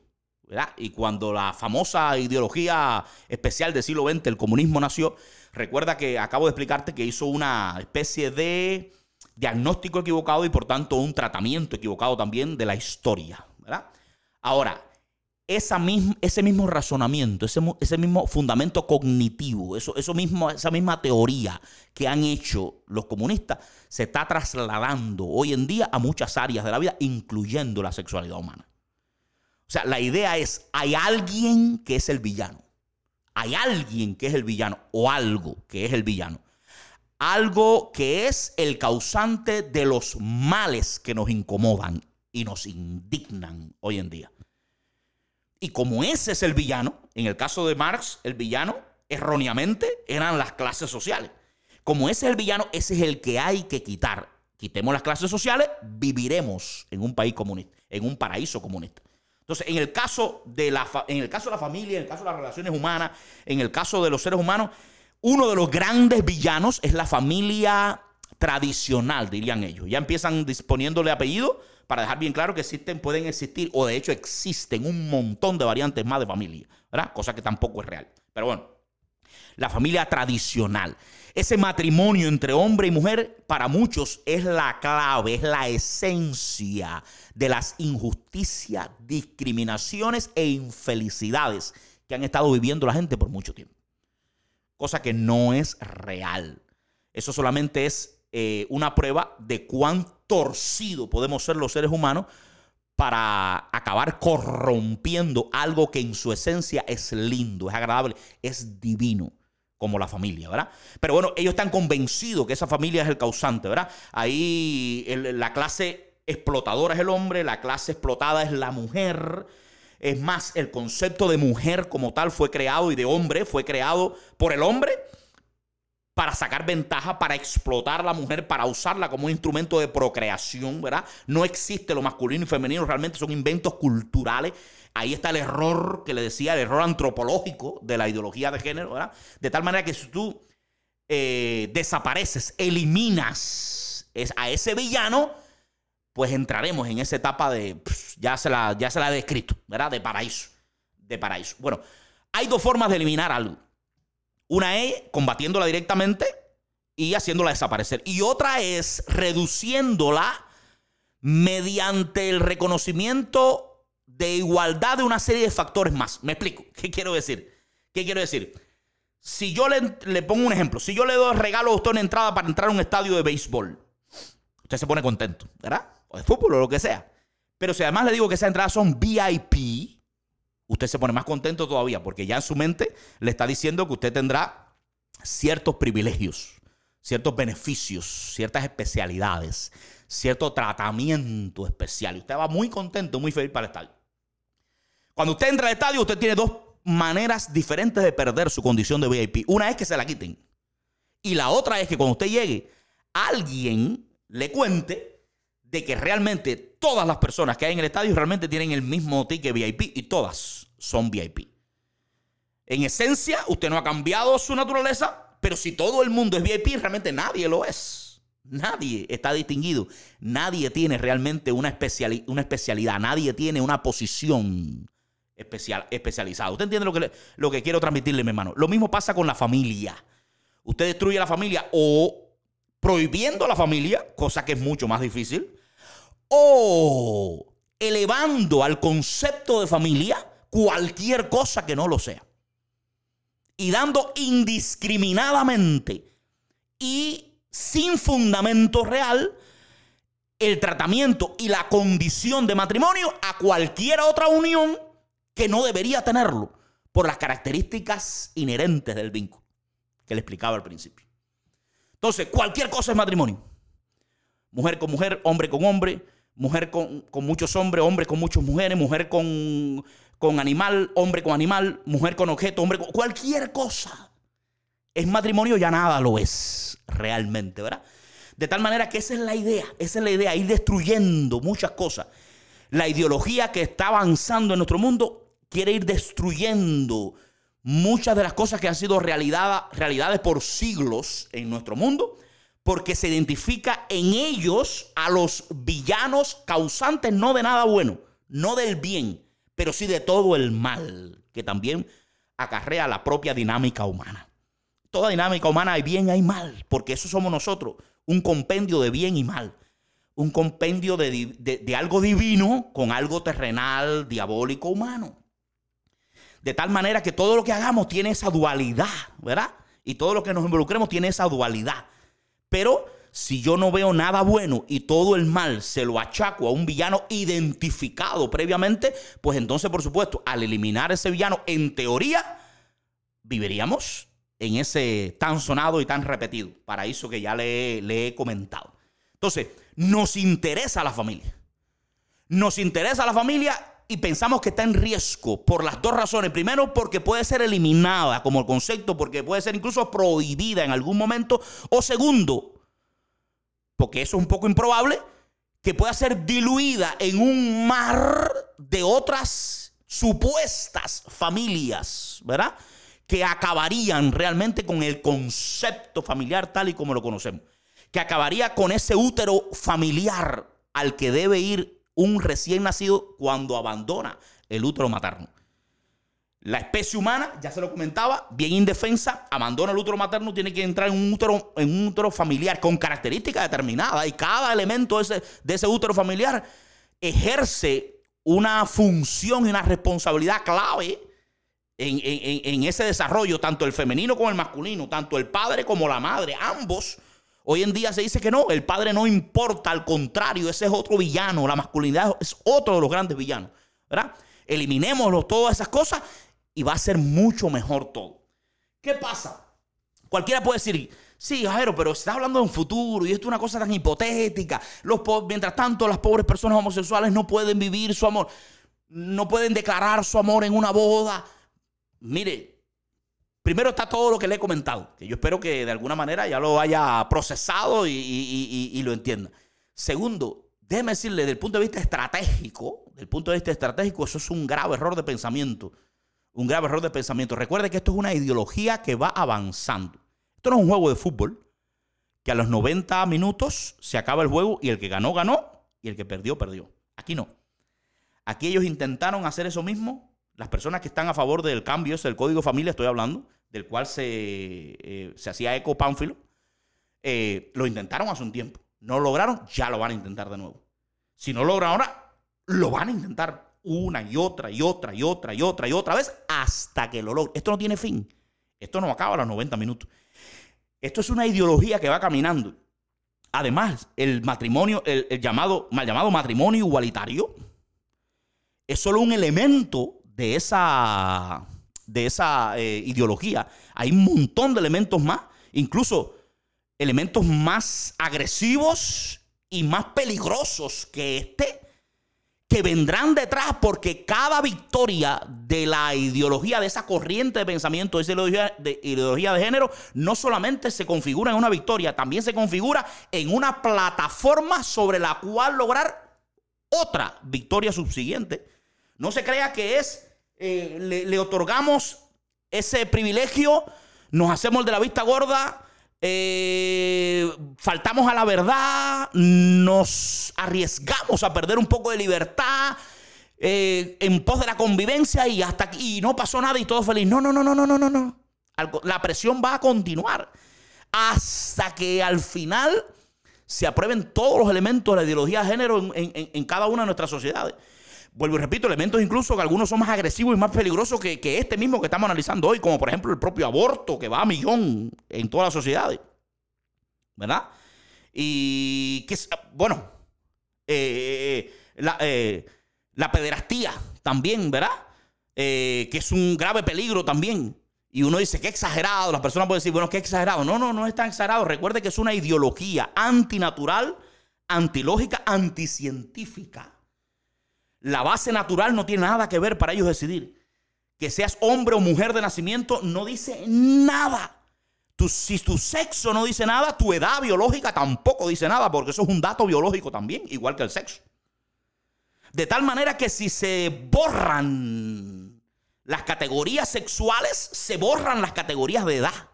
Y cuando la famosa ideología especial del siglo XX, el comunismo, nació, recuerda que acabo de explicarte que hizo una especie de diagnóstico equivocado y por tanto un tratamiento equivocado también de la historia. Ahora, ese mismo razonamiento, ese, mismo fundamento cognitivo, eso mismo, esa misma teoría que han hecho los comunistas, se está trasladando hoy en día a muchas áreas de la vida, incluyendo la sexualidad humana. O sea, la idea es, hay alguien que es el villano. Hay alguien que es el villano o algo que es el villano. Algo que es el causante de los males que nos incomodan y nos indignan hoy en día. Y como ese es el villano, en el caso de Marx, el villano erróneamente eran las clases sociales. Como ese es el villano, ese es el que hay que quitar. Quitemos las clases sociales, viviremos en un país comunista, en un paraíso comunista. Entonces, en el caso de la, en el caso de la familia, en el caso de las relaciones humanas, en el caso de los seres humanos, uno de los grandes villanos es la familia tradicional, dirían ellos. Ya empiezan disponiéndole apellido para dejar bien claro que existen, pueden existir, o de hecho existen un montón de variantes más de familia, ¿verdad? Cosa que tampoco es real. Pero bueno, la familia tradicional. Ese matrimonio entre hombre y mujer para muchos es la clave, es la esencia de las injusticias, discriminaciones e infelicidades que han estado viviendo la gente por mucho tiempo. Cosa que no es real. Eso solamente es eh, una prueba de cuán torcido podemos ser los seres humanos para acabar corrompiendo algo que en su esencia es lindo, es agradable, es divino, como la familia, ¿verdad? Pero bueno, ellos están convencidos que esa familia es el causante, ¿verdad? Ahí la clase explotadora es el hombre, la clase explotada es la mujer. Es más, el concepto de mujer como tal fue creado y de hombre fue creado por el hombre para sacar ventaja, para explotar a la mujer, para usarla como un instrumento de procreación, ¿verdad? No existe lo masculino y femenino, realmente son inventos culturales. Ahí está el error que le decía, el error antropológico de la ideología de género, ¿verdad? De tal manera que si tú eh, desapareces, eliminas a ese villano, pues entraremos en esa etapa de, ya, se la, ya se la he descrito, ¿verdad? De paraíso, de paraíso. Bueno, hay dos formas de eliminar algo. Una es combatiéndola directamente y haciéndola desaparecer. Y otra es reduciéndola mediante el reconocimiento de igualdad de una serie de factores más. Me explico. <laughs> ¿Qué quiero decir? ¿Qué quiero decir? Si yo le, le pongo un ejemplo, si yo le doy regalo a usted una entrada para entrar a un estadio de béisbol, usted se pone contento, ¿verdad? O de fútbol o lo que sea. Pero si además le digo que esas entradas son VIP, usted se pone más contento todavía porque ya en su mente le está diciendo que usted tendrá ciertos privilegios, ciertos beneficios, ciertas especialidades, cierto tratamiento especial. Y usted va muy contento, muy feliz para el estadio. Cuando usted entra al estadio, usted tiene dos maneras diferentes de perder su condición de VIP. Una es que se la quiten. Y la otra es que cuando usted llegue, alguien le cuente de que realmente todas las personas que hay en el estadio realmente tienen el mismo ticket VIP y todas son VIP. En esencia, usted no ha cambiado su naturaleza, pero si todo el mundo es VIP, realmente nadie lo es. Nadie está distinguido. Nadie tiene realmente una, una especialidad. Nadie tiene una posición especial, especializada. ¿Usted entiende lo que, lo que quiero transmitirle, mi hermano? Lo mismo pasa con la familia. Usted destruye la familia o prohibiendo la familia, cosa que es mucho más difícil, o elevando al concepto de familia cualquier cosa que no lo sea. Y dando indiscriminadamente y sin fundamento real el tratamiento y la condición de matrimonio a cualquier otra unión que no debería tenerlo por las características inherentes del vínculo que le explicaba al principio. Entonces, cualquier cosa es matrimonio. Mujer con mujer, hombre con hombre, mujer con, muchos hombres, hombre con muchas mujeres, mujer con, con animal, hombre con animal, mujer con objeto, hombre con cualquier cosa. Es matrimonio, ya nada lo es realmente, ¿verdad? De tal manera que esa es la idea, esa es la idea, ir destruyendo muchas cosas. La ideología que está avanzando en nuestro mundo quiere ir destruyendo muchas de las cosas que han sido realidad, realidades por siglos en nuestro mundo porque se identifica en ellos a los villanos causantes no de nada bueno, no del bien, pero sí de todo el mal, que también acarrea la propia dinámica humana. Toda dinámica humana hay bien, hay mal, porque eso somos nosotros, un compendio de bien y mal, un compendio de, de algo divino con algo terrenal, diabólico, humano. De tal manera que todo lo que hagamos tiene esa dualidad, ¿verdad? Y todo lo que nos involucremos tiene esa dualidad. Pero si yo no veo nada bueno y todo el mal se lo achaco a un villano identificado previamente, pues entonces, por supuesto, al eliminar ese villano, en teoría, viviríamos en ese tan sonado y tan repetido paraíso que ya le, le he comentado. Entonces, nos interesa la familia. Nos interesa la familia y pensamos que está en riesgo por las dos razones. Primero, porque puede ser eliminada como concepto, porque puede ser incluso prohibida en algún momento. O segundo, porque eso es un poco improbable, que pueda ser diluida en un mar de otras supuestas familias, ¿verdad? Que acabarían realmente con el concepto familiar tal y como lo conocemos. Que acabaría con ese útero familiar al que debe ir un recién nacido cuando abandona el útero materno. La especie humana, ya se lo comentaba, bien indefensa, abandona el útero materno, tiene que entrar en un útero, en un útero familiar con características determinadas y cada elemento de ese, útero familiar ejerce una función y una responsabilidad clave en, ese desarrollo, tanto el femenino como el masculino, tanto el padre como la madre, ambos Hoy en día se dice que no, el padre no importa, al contrario, ese es otro villano, la masculinidad es otro de los grandes villanos, ¿verdad? Eliminémoslo, todas esas cosas y va a ser mucho mejor todo. ¿Qué pasa? Cualquiera puede decir, sí, Jairo, pero se está hablando de un futuro y esto es una cosa tan hipotética. Mientras tanto, las pobres personas homosexuales no pueden vivir su amor, no pueden declarar su amor en una boda. Mire, Primero está todo lo que le he comentado, que yo espero que de alguna manera ya lo haya procesado y, lo entienda. Segundo, déjeme decirle, desde el punto de vista estratégico, del punto de vista estratégico, eso es un grave error de pensamiento. Un grave error de pensamiento. Recuerde que esto es una ideología que va avanzando. Esto no es un juego de fútbol, que a los 90 minutos se acaba el juego y el que ganó, ganó y el que perdió, perdió. Aquí no. Aquí ellos intentaron hacer eso mismo las personas que están a favor del cambio, es el código familia, estoy hablando, del cual se, eh, se hacía eco Pánfilo, eh, lo intentaron hace un tiempo. No lo lograron, ya lo van a intentar de nuevo. Si no logran ahora, lo van a intentar una y otra y otra y otra y otra y otra vez hasta que lo logren. Esto no tiene fin. Esto no acaba a los 90 minutos. Esto es una ideología que va caminando. Además, el matrimonio, el, llamado, mal llamado matrimonio igualitario, es solo un elemento de esa, de esa eh, ideología. Hay un montón de elementos más, incluso elementos más agresivos y más peligrosos que este, que vendrán detrás porque cada victoria de la ideología, de esa corriente de pensamiento, de esa ideología de, ideología de género, no solamente se configura en una victoria, también se configura en una plataforma sobre la cual lograr otra victoria subsiguiente no se crea que es, eh, le, otorgamos ese privilegio, nos hacemos de la vista gorda, eh, faltamos a la verdad, nos arriesgamos a perder un poco de libertad eh, en pos de la convivencia y hasta y no pasó nada y todo feliz. No, no, no, no, no, no, no, no. La presión va a continuar hasta que al final se aprueben todos los elementos de la ideología de género en cada una de nuestras sociedades. Vuelvo y repito, elementos incluso que algunos son más agresivos y más peligrosos que, este mismo que estamos analizando hoy, como por ejemplo el propio aborto, que va a millón en todas las sociedades. ¿Verdad? Y que, bueno, eh, la, eh, la, pederastía también, ¿verdad? Eh, que es un grave peligro también. Y uno dice, qué exagerado. Las personas pueden decir, bueno, qué exagerado. No, no, no es tan exagerado. Recuerde que es una ideología antinatural, antilógica, anticientífica. La base natural no tiene nada que ver para ellos decidir. Que seas hombre o mujer de nacimiento no dice nada. si tu sexo no dice nada, tu edad biológica tampoco dice nada, porque eso es un dato biológico también, igual que el sexo. De tal manera que si se borran las categorías sexuales, se borran las categorías de edad.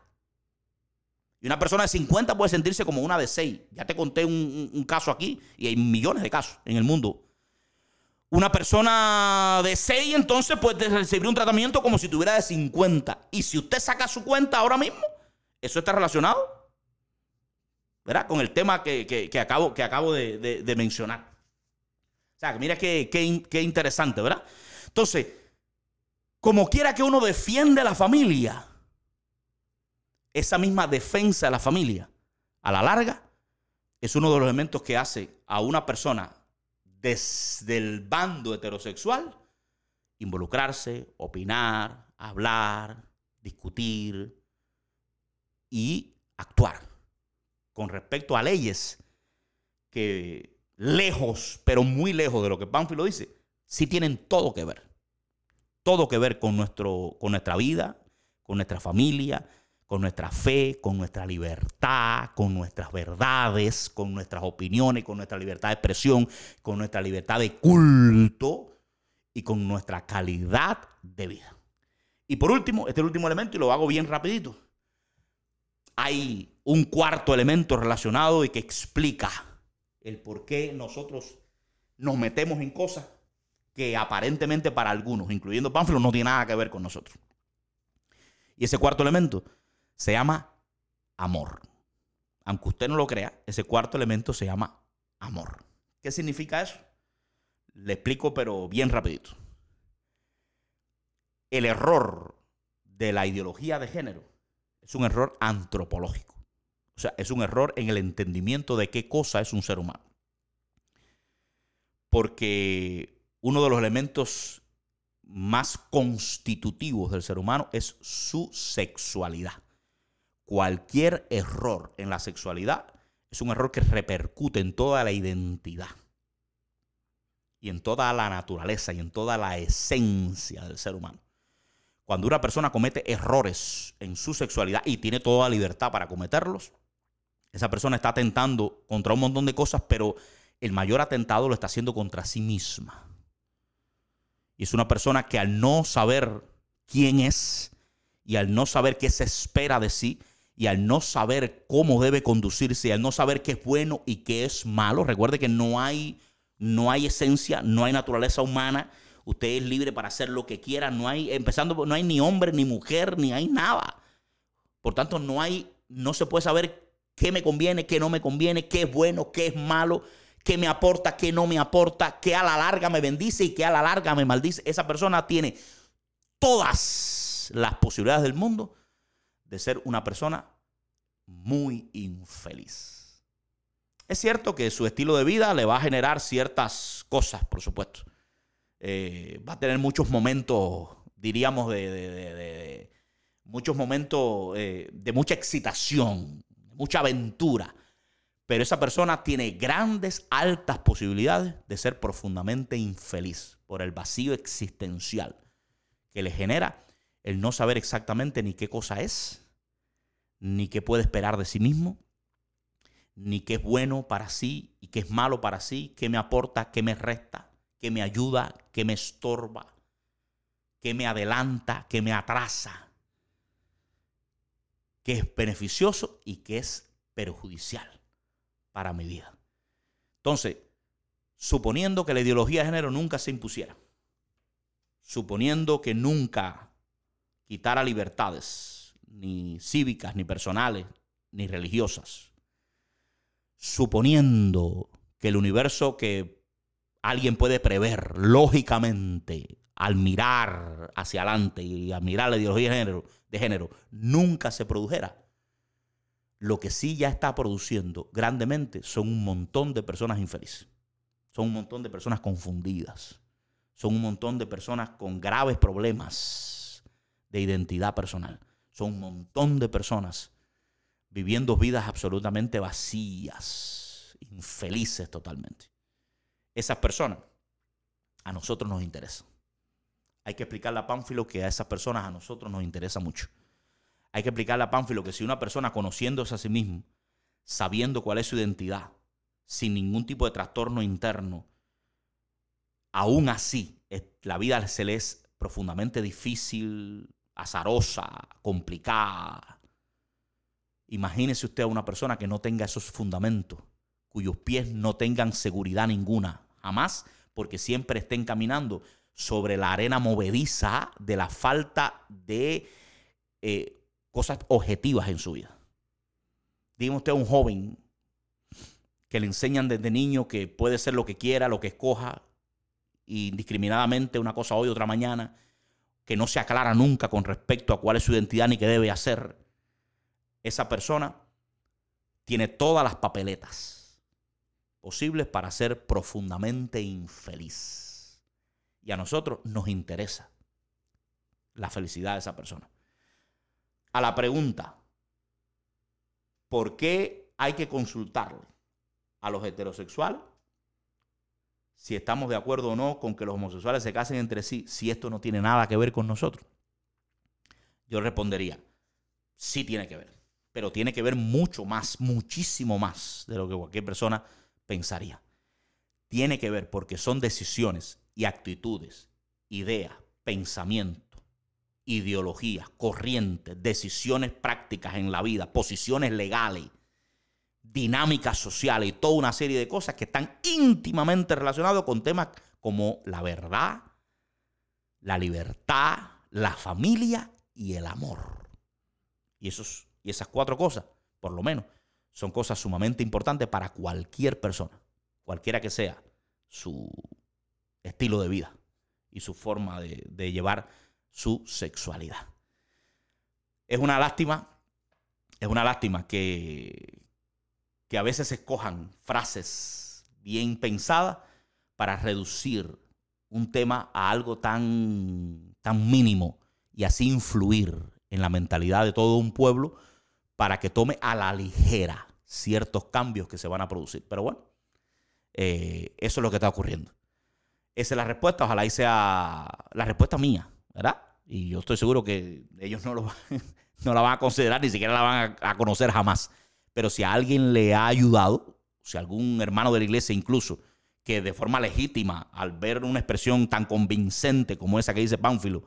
Y una persona de 50 puede sentirse como una de 6. Ya te conté un, caso aquí y hay millones de casos en el mundo. Una persona de 6 entonces puede recibir un tratamiento como si tuviera de 50. Y si usted saca su cuenta ahora mismo, eso está relacionado ¿verdad? con el tema que, acabo, que acabo de, mencionar. O sea, mira qué, qué interesante, ¿verdad? Entonces, como quiera que uno defiende a la familia, esa misma defensa de la familia, a la larga, es uno de los elementos que hace a una persona desde el bando heterosexual involucrarse, opinar, hablar, discutir y actuar con respecto a leyes que lejos, pero muy lejos de lo que Pánfilo dice, sí tienen todo que ver. Todo que ver con, nuestro, con nuestra vida, con nuestra familia, con nuestra fe, con nuestra libertad, con nuestras verdades, con nuestras opiniones, con nuestra libertad de expresión, con nuestra libertad de culto y con nuestra calidad de vida. Y por último, este es el último elemento y lo hago bien rapidito. Hay un cuarto elemento relacionado y que explica el por qué nosotros nos metemos en cosas que aparentemente para algunos, incluyendo Pánfilo, no tiene nada que ver con nosotros. Y ese cuarto elemento se llama amor. Aunque usted no lo crea, ese cuarto elemento se llama amor. ¿Qué significa eso? Le explico, pero bien rapidito. El error de la ideología de género es un error antropológico. O sea, es un error en el entendimiento de qué cosa es un ser humano. Porque uno de los elementos más constitutivos del ser humano es su sexualidad cualquier error en la sexualidad es un error que repercute en toda la identidad y en toda la naturaleza y en toda la esencia del ser humano. Cuando una persona comete errores en su sexualidad y tiene toda libertad para cometerlos, esa persona está atentando contra un montón de cosas, pero el mayor atentado lo está haciendo contra sí misma. Y es una persona que al no saber quién es y al no saber qué se espera de sí, y al no saber cómo debe conducirse, al no saber qué es bueno y qué es malo, recuerde que no hay, no hay esencia, no hay naturaleza humana. Usted es libre para hacer lo que quiera. No hay, empezando, no hay ni hombre, ni mujer, ni hay nada. Por tanto, no hay, no se puede saber qué me conviene, qué no me conviene, qué es bueno, qué es malo, qué me aporta, qué no me aporta, qué a la larga me bendice y qué a la larga me maldice. Esa persona tiene todas las posibilidades del mundo de ser una persona muy infeliz. Es cierto que su estilo de vida le va a generar ciertas cosas, por supuesto. Eh, va a tener muchos momentos, diríamos, de, muchos momentos eh, de mucha excitación, mucha aventura. Pero esa persona tiene grandes, altas posibilidades de ser profundamente infeliz por el vacío existencial que le genera el no saber exactamente ni qué cosa es, ni qué puede esperar de sí mismo, ni qué es bueno para sí y qué es malo para sí, qué me aporta, qué me resta, qué me ayuda, qué me estorba, qué me adelanta, qué me atrasa, qué es beneficioso y qué es perjudicial para mi vida. Entonces, suponiendo que la ideología de género nunca se impusiera, suponiendo que nunca quitara libertades, ni cívicas, ni personales, ni religiosas. Suponiendo que el universo que alguien puede prever lógicamente al mirar hacia adelante y al mirar la ideología de género, de género nunca se produjera, lo que sí ya está produciendo grandemente son un montón de personas infelices. Son un montón de personas confundidas. Son un montón de personas con graves problemas de identidad personal. Son un montón de personas viviendo vidas absolutamente vacías, infelices totalmente. Esas personas a nosotros nos interesan. Hay que explicarle a Pánfilo que a esas personas a nosotros nos interesa mucho. Hay que explicarle a Pánfilo que si una persona conociéndose a sí mismo, sabiendo cuál es su identidad, sin ningún tipo de trastorno interno, aún así la vida se le es profundamente difícil, azarosa, complicada, Imagínese usted a una persona que no tenga esos fundamentos, cuyos pies no tengan seguridad ninguna, jamás, porque siempre estén caminando sobre la arena movediza de la falta de eh, cosas objetivas en su vida. Dígame usted a un joven que le enseñan desde niño que puede ser lo que quiera, lo que escoja, indiscriminadamente una cosa hoy, otra mañana, que no se aclara nunca con respecto a cuál es su identidad ni qué debe hacer, esa persona tiene todas las papeletas posibles para ser profundamente infeliz. Y a nosotros nos interesa la felicidad de esa persona. A la pregunta, ¿por qué hay que consultarle a los heterosexuales si estamos de acuerdo o no con que los homosexuales se casen entre sí, si esto no tiene nada que ver con nosotros? Yo respondería, sí tiene que ver, pero tiene que ver mucho más, muchísimo más de lo que cualquier persona pensaría. Tiene que ver porque son decisiones y actitudes, ideas, pensamientos, ideologías, corrientes, decisiones prácticas en la vida, posiciones legales, dinámicas sociales y toda una serie de cosas que están íntimamente relacionadas con temas como la verdad, la libertad, la familia y el amor. Y, esos, y esas cuatro cosas, por lo menos, son cosas sumamente importantes para cualquier persona, cualquiera que sea su estilo de vida y su forma de, de llevar su sexualidad. Es una lástima, es una lástima que, que a veces escojan frases bien pensadas para reducir un tema a algo tan, tan mínimo y así influir en la mentalidad de todo un pueblo para que tome a la ligera ciertos cambios que se van a producir. Pero bueno, eh, eso es lo que está ocurriendo. Esa es la respuesta, ojalá sea la respuesta mía, ¿verdad? Y yo estoy seguro que ellos no, lo, <laughs> no la van a considerar, ni siquiera la van a conocer jamás. Pero si a alguien le ha ayudado, si algún hermano de la iglesia incluso, que de forma legítima, al ver una expresión tan convincente como esa que dice Pánfilo,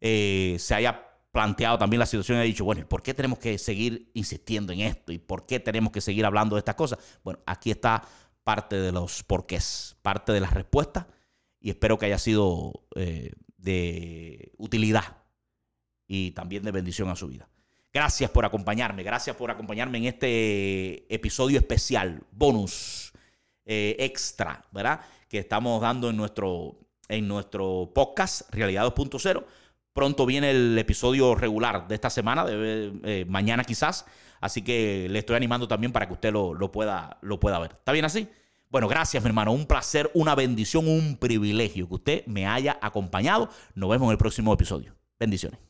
eh, se haya planteado también la situación y ha dicho, bueno, ¿por qué tenemos que seguir insistiendo en esto? ¿Y por qué tenemos que seguir hablando de estas cosas? Bueno, aquí está parte de los porqués, parte de las respuestas y espero que haya sido eh, de utilidad y también de bendición a su vida. Gracias por acompañarme, gracias por acompañarme en este episodio especial, bonus, eh, extra, ¿verdad? Que estamos dando en nuestro, en nuestro podcast Realidad 2.0. Pronto viene el episodio regular de esta semana, de, eh, mañana quizás. Así que le estoy animando también para que usted lo, lo, pueda, lo pueda ver. ¿Está bien así? Bueno, gracias, mi hermano. Un placer, una bendición, un privilegio que usted me haya acompañado. Nos vemos en el próximo episodio. Bendiciones.